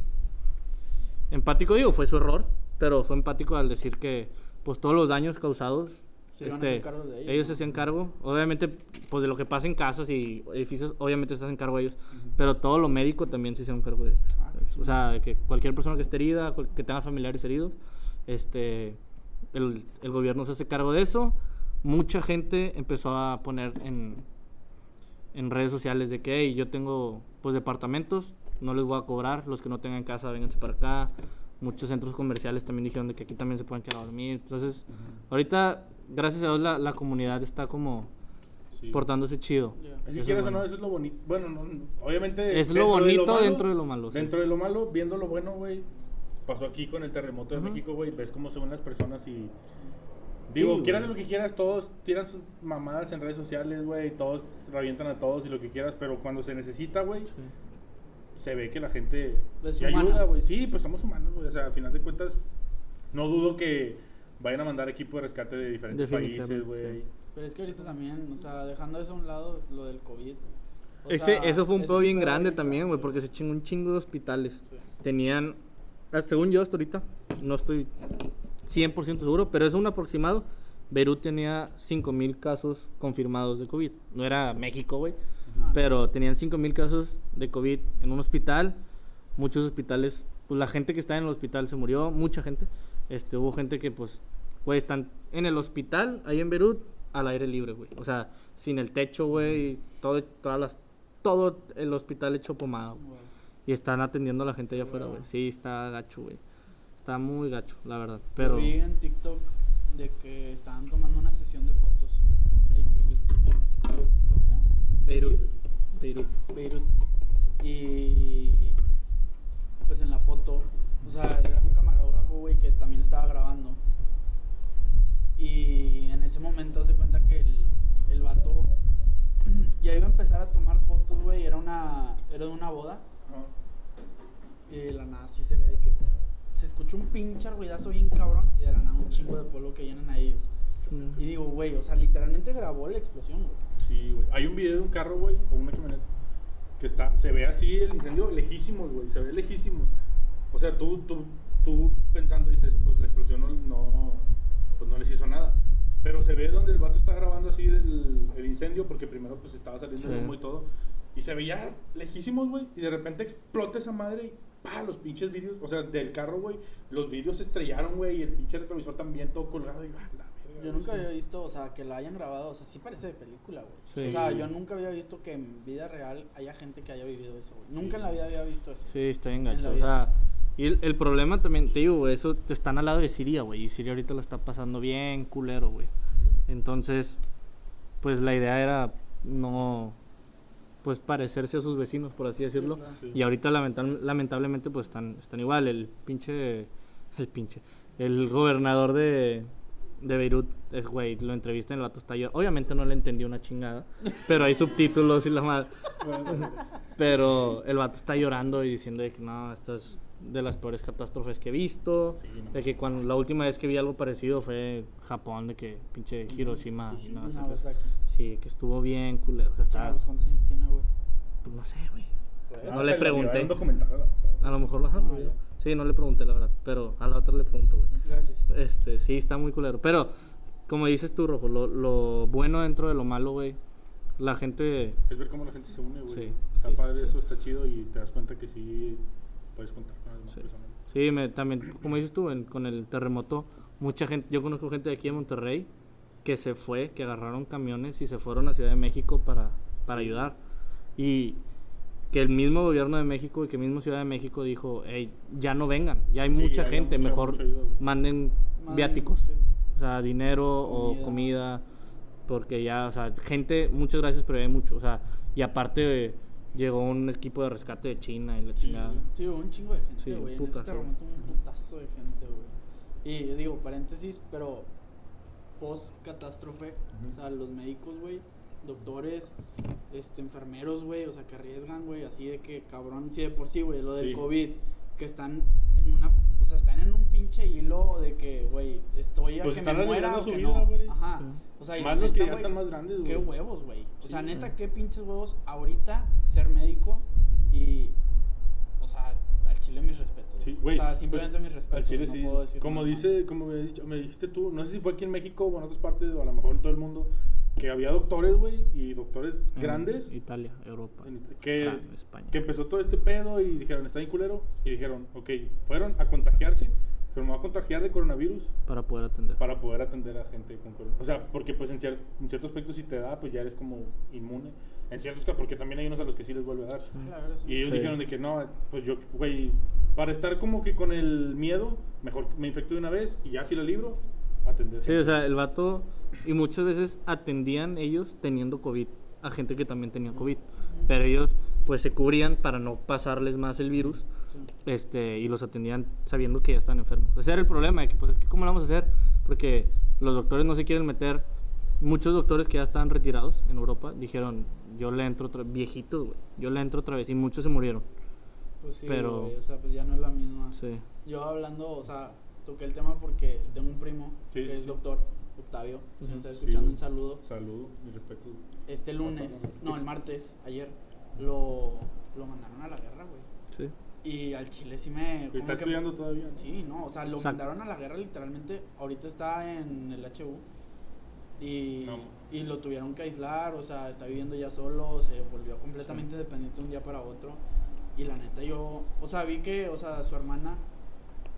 empático, digo, fue su error, pero fue empático al decir que pues todos los daños causados este, Se iban a hacer cargo de ellos, ellos ¿no? se hacían cargo. Obviamente, pues de lo que pasa en casas y edificios, obviamente se hacen cargo ellos, pero todo lo médico también se hicieron cargo de ellos. Ah, o sea, que cualquier persona que esté herida, que tenga familiares heridos, este, el, el gobierno se hace cargo de eso. Mucha gente empezó a poner en, en redes sociales de que "Hey, yo tengo pues departamentos, no les voy a cobrar, los que no tengan casa, vénganse para acá. Muchos centros comerciales también dijeron de que aquí también se pueden quedar a dormir. Entonces, ahorita, gracias a Dios, la, la comunidad está como Sí. portándose chido. Ya. Es que Eso quieras o bueno. no, eso es lo bonito. Bueno, no, obviamente. Es lo dentro de bonito malo- dentro de lo malo, sí. Dentro de lo malo, viendo lo bueno, güey. Pasó aquí con el terremoto de Ajá. México, güey. Ves cómo se ven las personas y. Digo, Sí, quieras lo que quieras, todos tiran sus mamadas en redes sociales, güey. Todos revientan a todos y lo que quieras, pero cuando se necesita, güey, Sí. se ve que la gente Es sí humana. ayuda, güey. Sí, pues somos humanos, güey. O sea, al final de cuentas, no dudo que vayan a mandar equipo de rescate de diferentes países, güey. sí. Pero es que ahorita también, o sea, dejando eso a un lado, lo del COVID. o Ese, sea, eso fue un pedo bien grande bien también, güey, porque se chingó un chingo de hospitales. Sí. Tenían, ah, según yo hasta ahorita, no estoy 100% seguro, pero es un aproximado. Beirut tenía 5.000 casos confirmados de COVID. No era México, güey, Ah, pero tenían 5.000 casos de COVID en un hospital. Muchos hospitales, pues la gente que estaba en el hospital se murió, mucha gente. Este, hubo gente que, pues, güey, están en el hospital, ahí en Beirut, al aire libre, güey. O sea, sin el techo, güey, todo, todas las, todo el hospital hecho pomado. güey. Y están atendiendo a la gente allá afuera, Wow. güey. Sí, está gacho, güey. Está muy gacho, la verdad. Pero vi en TikTok de que estaban tomando una sesión de fotos. Beirut. ¿Cómo se llama? Beirut. Beirut. Beirut. Y pues en la foto, o sea, era un camarógrafo, güey, que también estaba grabando. Y en ese momento de cuenta que el, el vato ya iba a empezar a tomar fotos, güey, era una era de una boda. Y de la nada sí se ve de que se escucha un pinche ruidazo bien cabrón y de la nada un chingo de polvo que llenan a ellos. Y digo, güey, o sea, literalmente grabó la explosión, güey. Sí, güey. Hay un video de un carro, güey, o una camioneta, que está, se ve así el incendio lejísimos, güey, se ve lejísimos. O sea, tú, tú, tú pensando, dices, pues la explosión no, no, pues no les hizo nada. Pero se ve donde el vato está grabando así el, el incendio, porque primero pues estaba saliendo Sí. el humo y todo. Y se veía lejísimos, güey, y de repente explota esa madre pa, los pinches vidrios, o sea, del carro, güey, los vidrios se estrellaron, güey, y el pinche retrovisor también todo colgado. Y, ah, la verga, Yo nunca sí. había visto, o sea, que la hayan grabado, o sea, sí parece de película, güey. Sí. O sea, yo nunca había visto que en vida real haya gente que haya vivido eso, güey. Nunca en la vida había visto eso. Sí, está bien En gacho. la O sea, y el, el problema también, te digo, güey, eso te están al lado de Siria, güey. Y Siria ahorita lo está pasando bien culero, güey. Entonces, pues la idea era no, pues parecerse a sus vecinos, por así decirlo. claro. Y ahorita lamentab- lamentablemente pues están, están igual. El pinche, el pinche, el gobernador de, de Beirut, es güey, lo entrevista en el vato está llor- Obviamente no le entendí una chingada, pero hay subtítulos y la madre. Pero el vato está llorando y diciendo de que no, esta es de las peores catástrofes que he visto. Sí, no. De que cuando la última vez que vi algo parecido fue Japón, de que pinche Hiroshima. No, aquí. Sí, que estuvo bien culero. O sea, estaba, ¿cuántos años tiene, güey? pues no sé, güey. Güey, No le pregunté. un documental, a lo mejor. A lo mejor lo ajá, No, güey. ya. Sí, no le pregunté la verdad, pero a la otra le pregunto, güey. Gracias. Este, sí, está muy culero. Pero, como dices tú, Rojo, lo, lo bueno dentro de lo malo, güey. La gente. Es ver cómo la gente se une, güey. Sí, está sí, padre eso, está chido y te das cuenta que sí puedes contar con las demás Sí. personas. Sí, me, también, como dices tú, en- con el terremoto, mucha gente. Yo conozco gente de aquí de Monterrey que se fue, que agarraron camiones y se fueron a Ciudad de México para, para ayudar. Y que el mismo gobierno de México y que mismo Ciudad de México dijo: hey, ya no vengan, ya hay Sí, mucha ya hay gente, mucha- mejor mucha manden Madre, viáticos. sí. O sea, dinero o Comida. comida. Porque ya, o sea, gente, muchas gracias, pero hay mucho. O sea, y aparte eh, llegó un equipo de rescate de China y la chingada. Sí, hubo un chingo de gente, Sí, güey. en ese terremoto un putazo de gente, güey. Y digo, paréntesis, pero post catástrofe, o sea, los médicos, güey, doctores, este, enfermeros, güey, o sea, que arriesgan, güey, así de que cabrón, sí de por sí, güey, lo del. COVID, que están en una, o sea, están en un pinche hilo de que, güey, estoy a Pues que están me muera o que vida, no. Ajá. Sí. O sea, y Más los que ya güey, están más grandes, Qué güey. huevos, güey. O Sí, sea, neta, güey. qué pinches huevos ahorita ser médico y, o sea, al chile mis respetos. Sí, güey. O sea, simplemente pues, mis respetos. Al Chile no sí. puedo decir como nada. dice, como me, dicho- me dijiste tú, no sé si fue aquí en México o en otras partes, o a lo mejor en todo el mundo, que había doctores, güey, y doctores En grandes Italia, Europa. en- que, Fran- España. que empezó todo este pedo y dijeron, está bien culero, y dijeron, ok, fueron a contagiarse, dijeron, me voy a contagiar de coronavirus Para poder atender. para poder atender a gente con coronavirus. O sea, porque pues en, cier- en cierto aspecto si te da, pues ya eres como inmune. En ciertos casos, porque también hay unos a los que sí les vuelve a dar. Sí. Y ellos Sí. dijeron de que no, pues yo, güey, para estar como que con el miedo, mejor me infecto de una vez y ya si la libro, atender. Sí, o sea, el vato. Y muchas veces atendían ellos teniendo COVID a gente que también tenía COVID. Pero ellos, pues se cubrían para no pasarles más el virus. Sí. este y los atendían sabiendo que ya están enfermos. Ese era el problema, de que pues es que cómo lo vamos a hacer, porque los doctores no se quieren meter. Muchos doctores que ya estaban retirados en Europa dijeron, yo le entro otra viejitos, güey, yo le entro otra vez y muchos se murieron. Pues sí, Pero- güey, o sea, pues ya no es la misma. Sí. Yo hablando, o sea, toqué el tema porque tengo un primo Sí, que sí, es sí. doctor, Octavio, si Ujú. me está Sí, escuchando, un saludo. Salud, mi respeto. Este lunes, no, el martes, ayer, lo, lo mandaron a la guerra, güey. Sí. Y al Chile sí me... ¿Está que- estudiando todavía? no? Sí, no, o sea, lo mandaron a la guerra literalmente. Ahorita está en el HU. Y, No. y lo tuvieron que aislar, o sea, está viviendo ya solo, se volvió completamente dependiente de un día para otro. Y la neta yo, o sea, vi que, o sea, su hermana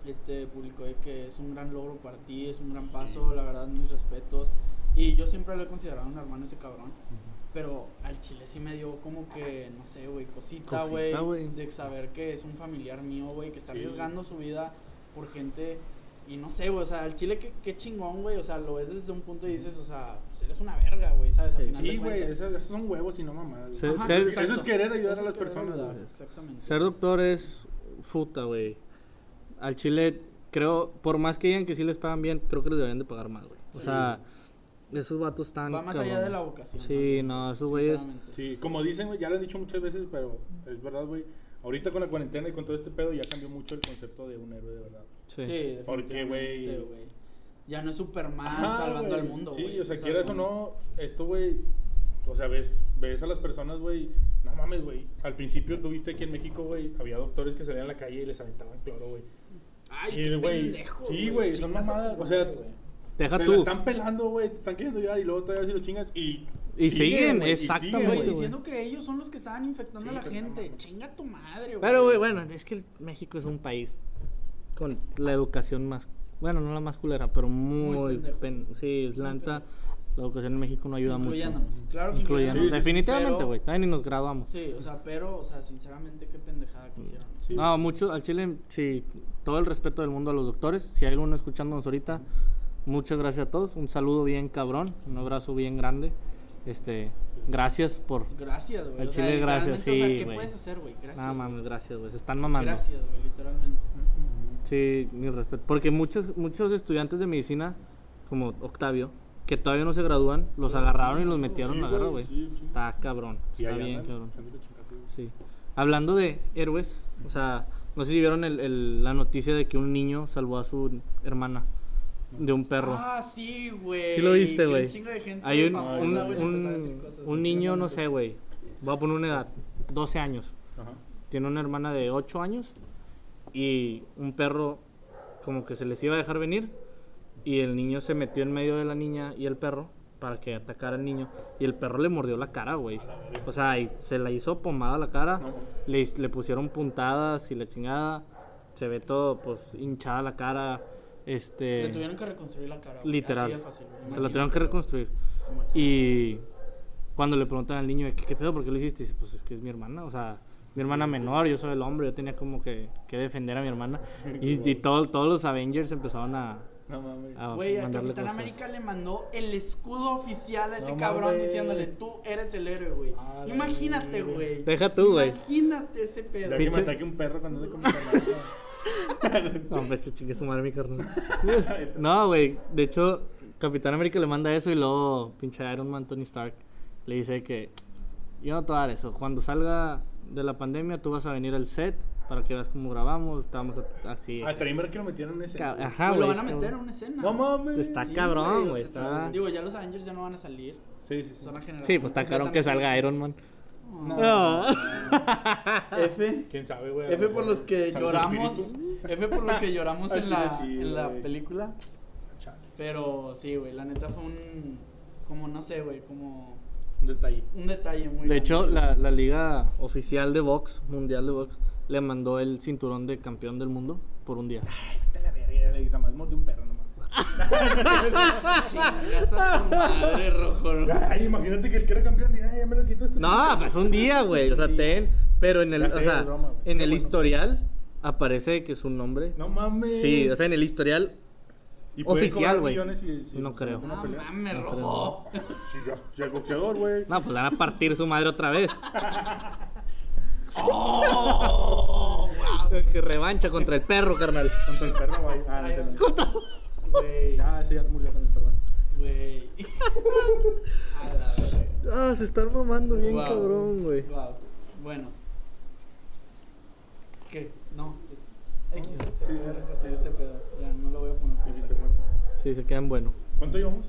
este publicó de que es un gran logro para ti, es un gran paso, la verdad, mis respetos. Y yo siempre lo he considerado un hermano ese cabrón. Pero al chile sí me dio como que, no sé, güey, cosita, güey. De saber que es un familiar mío, güey, que está Sí. arriesgando su vida por gente. Y no sé, güey, o sea, el chile qué, qué chingón, güey. O sea, lo ves desde un punto y dices, o sea, pues eres una verga, güey, ¿sabes? Al Sí. final Sí, güey, eso- esos son huevos y no mamadas. Ajá, ser- eso es querer ayudar Eso a las personas, ayudar. Exactamente. Ser doctor es puta, güey. Al Chile, creo, por más que digan que sí les pagan bien, creo que les deberían de pagar más, güey. O Sí. sea, esos vatos están. Va más allá de la vocación. Sí, más, no, esos güeyes. Sí, como dicen, güey, ya lo han dicho muchas veces, pero es verdad, güey. Ahorita con la cuarentena y con todo este pedo ya cambió mucho el concepto de un héroe de verdad. Sí. Sí, Porque, güey- definitivamente, güey. Ya no es Superman Ajá, salvando güey. al mundo, güey. Sí, o sea, quieras o no, esto, güey, o sea, ves, ves a las personas, güey, no mames, güey. Al principio tuviste aquí en México, güey, había doctores que salían a la calle y les aventaban cloro, güey. Ay, Y, qué güey, pendejo, sí, güey, son mamadas, o sea, güey. Deja Se tú. la están pelando, güey, te están queriendo ayudar y luego todavía si lo chingas y... Y siguen, y exactamente, siguen, diciendo que ellos son los que estaban infectando Sí, a la pues, no gente. mames. Chinga tu madre, güey. Pero, güey, bueno, es que México es un país con la educación más. Bueno, no la más culera, pero muy. Muy pen- sí, neta, la educación en México no ayuda mucho. Incluyéndonos. Claro que Incluyéndonos. Sí, sí, sí. Definitivamente, güey. Todavía ni nos graduamos. Sí, o sea, pero, o sea, sinceramente, qué pendejada que hicieron. Sí. No, mucho, al Chile, sí, todo el respeto del mundo a los doctores. Si hay alguno escuchándonos ahorita, muchas gracias a todos. Un saludo bien cabrón, un abrazo bien grande. Este, gracias por. Gracias, güey. Al o sea, chile, gracias, o sea, ¿qué güey. puedes hacer, güey? Gracias. Güey. mames, gracias, güey. Se están mamando. Gracias, güey, literalmente. Sí, mi respeto. Porque muchos, muchos estudiantes de medicina, como Octavio, que todavía no se gradúan, los agarraron y los metieron Sí, a la guerra, güey, sí, sí. Está cabrón. Y Está bien, cabrón. Sí. Hablando de héroes, o sea, no sé si vieron el- el- la noticia de que un niño salvó a su hermana de un perro. Ah, sí, güey. Sí lo viste, güey. chingo de gente Hay un, famosa, un, un- un niño, no sé, güey. Voy a poner una edad, 12 años. Ajá. Tiene una hermana de 8 años y un perro como que se les iba a dejar venir y el niño se metió en medio de la niña y el perro para que atacara al niño y el perro le mordió la cara, güey. O sea, y se la hizo pomada la cara, No. le, le pusieron puntadas y la chingada, se ve todo pues hinchada la cara, este Le tuvieron que reconstruir la cara. güey, literal. Así de fácil, güey, se la tuvieron que reconstruir. Imagínate. Y cuando le preguntan al niño, ¿qué, qué pedo? ¿Por qué lo hiciste? Dice, pues es que es mi hermana, o sea, mi hermana menor, yo soy el hombre, yo tenía como que, que defender a mi hermana. Y, y todo- todos los Avengers empezaron a, No mames. Güey, a mandarle Capitán cosas. América le mandó el escudo oficial a ese No cabrón mames. diciéndole, tú eres el héroe, güey. Imagínate, güey. Deja tú, güey. Imagínate ese pedo. Ya que me ataque un perro cuando mi hermano. No, hombre, que chingue su madre mi carnal. no, güey, de hecho, Capitán América le manda eso y luego pinche Iron Man, Tony Stark, le dice que yo no te voy a dar eso. Cuando salga de la pandemia, tú vas a venir al set para que veas cómo grabamos, estamos a- así. Ah, ver que lo metieron en. Ca- güey. Ajá, Güey, lo van a meter en una escena. No mames. Está Sí, cabrón, güey, está- Digo, ya los Avengers ya no van a salir. Sí, sí, sí. Son una generación. Sí, pues está cabrón que salga Iron Man. No. F. ¿Quién sabe, güey? F por los que ¿Sale su lloramos. F por los que lloramos en la, sí, en la película. Pero sí, güey, la neta fue un. Como no sé, güey, como. Un detalle. Un detalle muy. De hecho, la, la liga oficial de box, mundial de box, le mandó el cinturón de campeón del mundo por un día. Vete a la verga, le más mordió un perro. Chingas a tu madre, rojo. ¿no? Ay, imagínate que el que era campeón diga, "Ay, ya me lo quito este No, pues un día, güey. O sea, ten. Pero en el, o sea, es en el bueno. historial aparece que su nombre. No mames. Sí, o sea, en el historial. Y oficial, güey. si- si- No si creo. No pelea. mames, No rojo. Ya, ya es boxeador, güey. No, pues le van a partir su madre otra vez. ¡Oh! ¡Wow! que revancha contra el perro, carnal. Contra el perro, güey. Ah, no. Güey. Ah, ese ya murió también, perdón. Güey. A la verga. Ah, se están mamando bien Wow. cabrón, güey. Wow. Bueno. ¿Qué? No, pues. X. Se Sí, sí, sí. este pedo. Ya, no lo voy a poner. Sí, se quedan buenos. ¿Cuánto llevamos?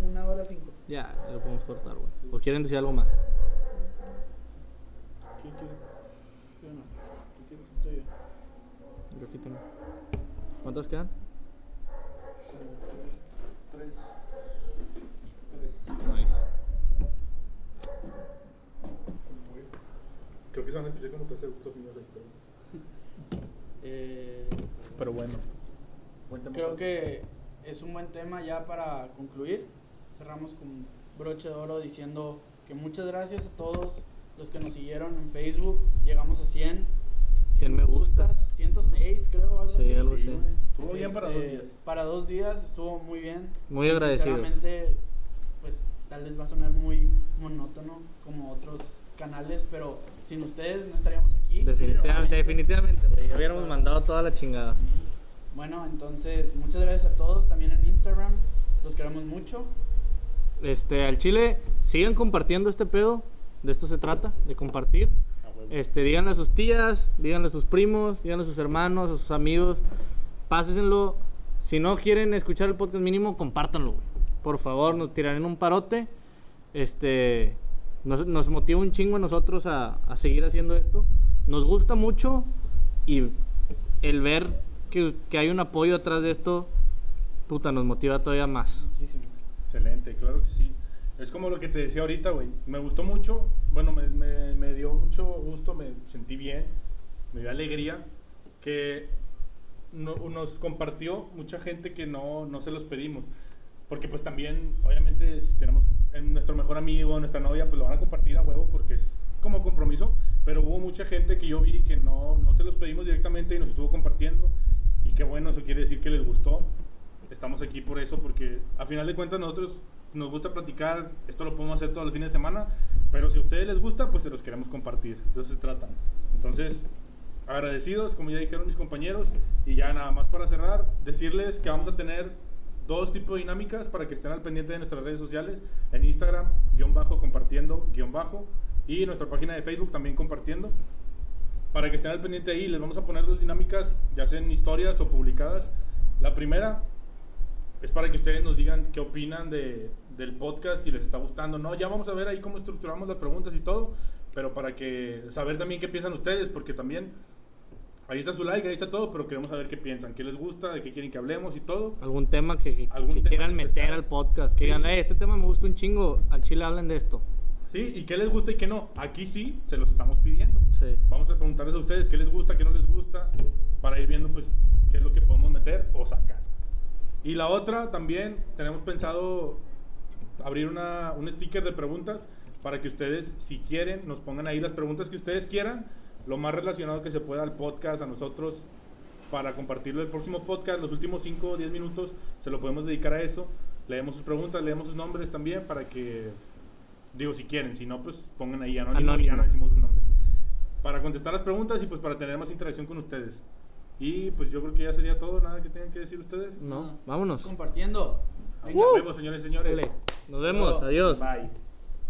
Una hora cinco. Ya, ya lo podemos cortar, güey. ¿O quieren decir algo más? ¿Quién quiere? Yo no. ¿Tú quieres? Estoy yo. Yo aquí tengo. ¿Cuántas quedan? Tres. Tres. Nice. Creo que se van a escuchar como tres segundos míos ahí, pero... Eh, Pero bueno. Creo que es un buen tema ya para concluir. Cerramos con broche de oro diciendo que muchas gracias a todos los que nos siguieron en Facebook. Llegamos a 100. 100 me gustas. 106 creo, algo Sí, así. algo así. Estuvo bien para dos Este, días. Para dos días estuvo muy bien. Muy Y agradecidos. Sinceramente, pues tal vez va a sonar muy monótono como otros canales, pero sin ustedes no estaríamos aquí. Definitivamente, definitivamente, güey. Ya hubiéramos mandado toda la chingada. Bueno, entonces, muchas gracias a todos también en Instagram. Los queremos mucho. Este, al Chile, sigan compartiendo este pedo. De esto se trata, de compartir. Este, díganle a sus tías, díganle a sus primos, díganle a sus hermanos, a sus amigos. Pásenlo. Si no quieren escuchar el podcast mínimo, compártanlo. Por favor, nos tirarán un parote. Este, nos, nos motiva un chingo a nosotros a, a seguir haciendo esto. Nos gusta mucho y el ver que, que hay un apoyo atrás de esto, puta, nos motiva todavía más. Muchísimo. Excelente, claro que sí. Es como lo que te decía ahorita, güey. Me gustó mucho, bueno, me, dio mucho gusto, me sentí bien, me dio alegría que no- nos compartió mucha gente que no, no se los pedimos. Porque pues también, obviamente, si tenemos en nuestro mejor amigo, nuestra novia, pues lo van a compartir a huevo porque es como compromiso. Pero hubo mucha gente que yo vi que no, no se los pedimos directamente y nos estuvo compartiendo. Y qué bueno, eso quiere decir que les gustó. Estamos aquí por eso, porque a final de cuentas nosotros nos gusta platicar, esto lo podemos hacer todos los fines de semana, pero si a ustedes les gusta, pues se los queremos compartir, de eso se trata. Entonces, agradecidos, como ya dijeron mis compañeros, y ya nada más para cerrar, decirles que vamos a tener dos tipos de dinámicas para que estén al pendiente de nuestras redes sociales, en Instagram, guion bajo, compartiendo, guion bajo, y nuestra página de Facebook también compartiendo para que estén al pendiente ahí. Les vamos a poner dos dinámicas, ya sean historias o publicadas. La primera es para que ustedes nos digan qué opinan de, del podcast, si les está gustando o no. Ya vamos a ver ahí cómo estructuramos las preguntas y todo, pero para que saber también qué piensan ustedes, porque también ahí está su like, ahí está todo, pero queremos saber qué piensan, qué les gusta, de qué quieren que hablemos y todo. Algún tema que, que- Algún que tema quieran meter al podcast. Que Sí. digan, "Eh, este tema me gusta un chingo. Al chile hablen de esto. Sí, y qué les gusta y qué no. Aquí sí, se los estamos pidiendo. Sí. Vamos a preguntarles a ustedes qué les gusta, qué no les gusta, para ir viendo pues qué es lo que podemos meter o sacar. Y la otra también tenemos pensado abrir una, un sticker de preguntas para que ustedes, si quieren, nos pongan ahí las preguntas que ustedes quieran, lo más relacionado que se pueda al podcast, a nosotros, para compartirlo el próximo podcast, los últimos 5 o 10 minutos se lo podemos dedicar a eso. Leemos sus preguntas, leemos sus nombres también para que, digo, si quieren, si no, pues pongan ahí anónimo, y ya Anónimo. no decimos sus nombres. Para contestar las preguntas y pues para tener más interacción con ustedes. Y pues yo creo que ya sería todo, nada que tengan que decir ustedes. No, vámonos. Compartiendo. Venga. Nos vemos, señores y señores. Dale. Nos vemos. Luego. Adiós. Bye.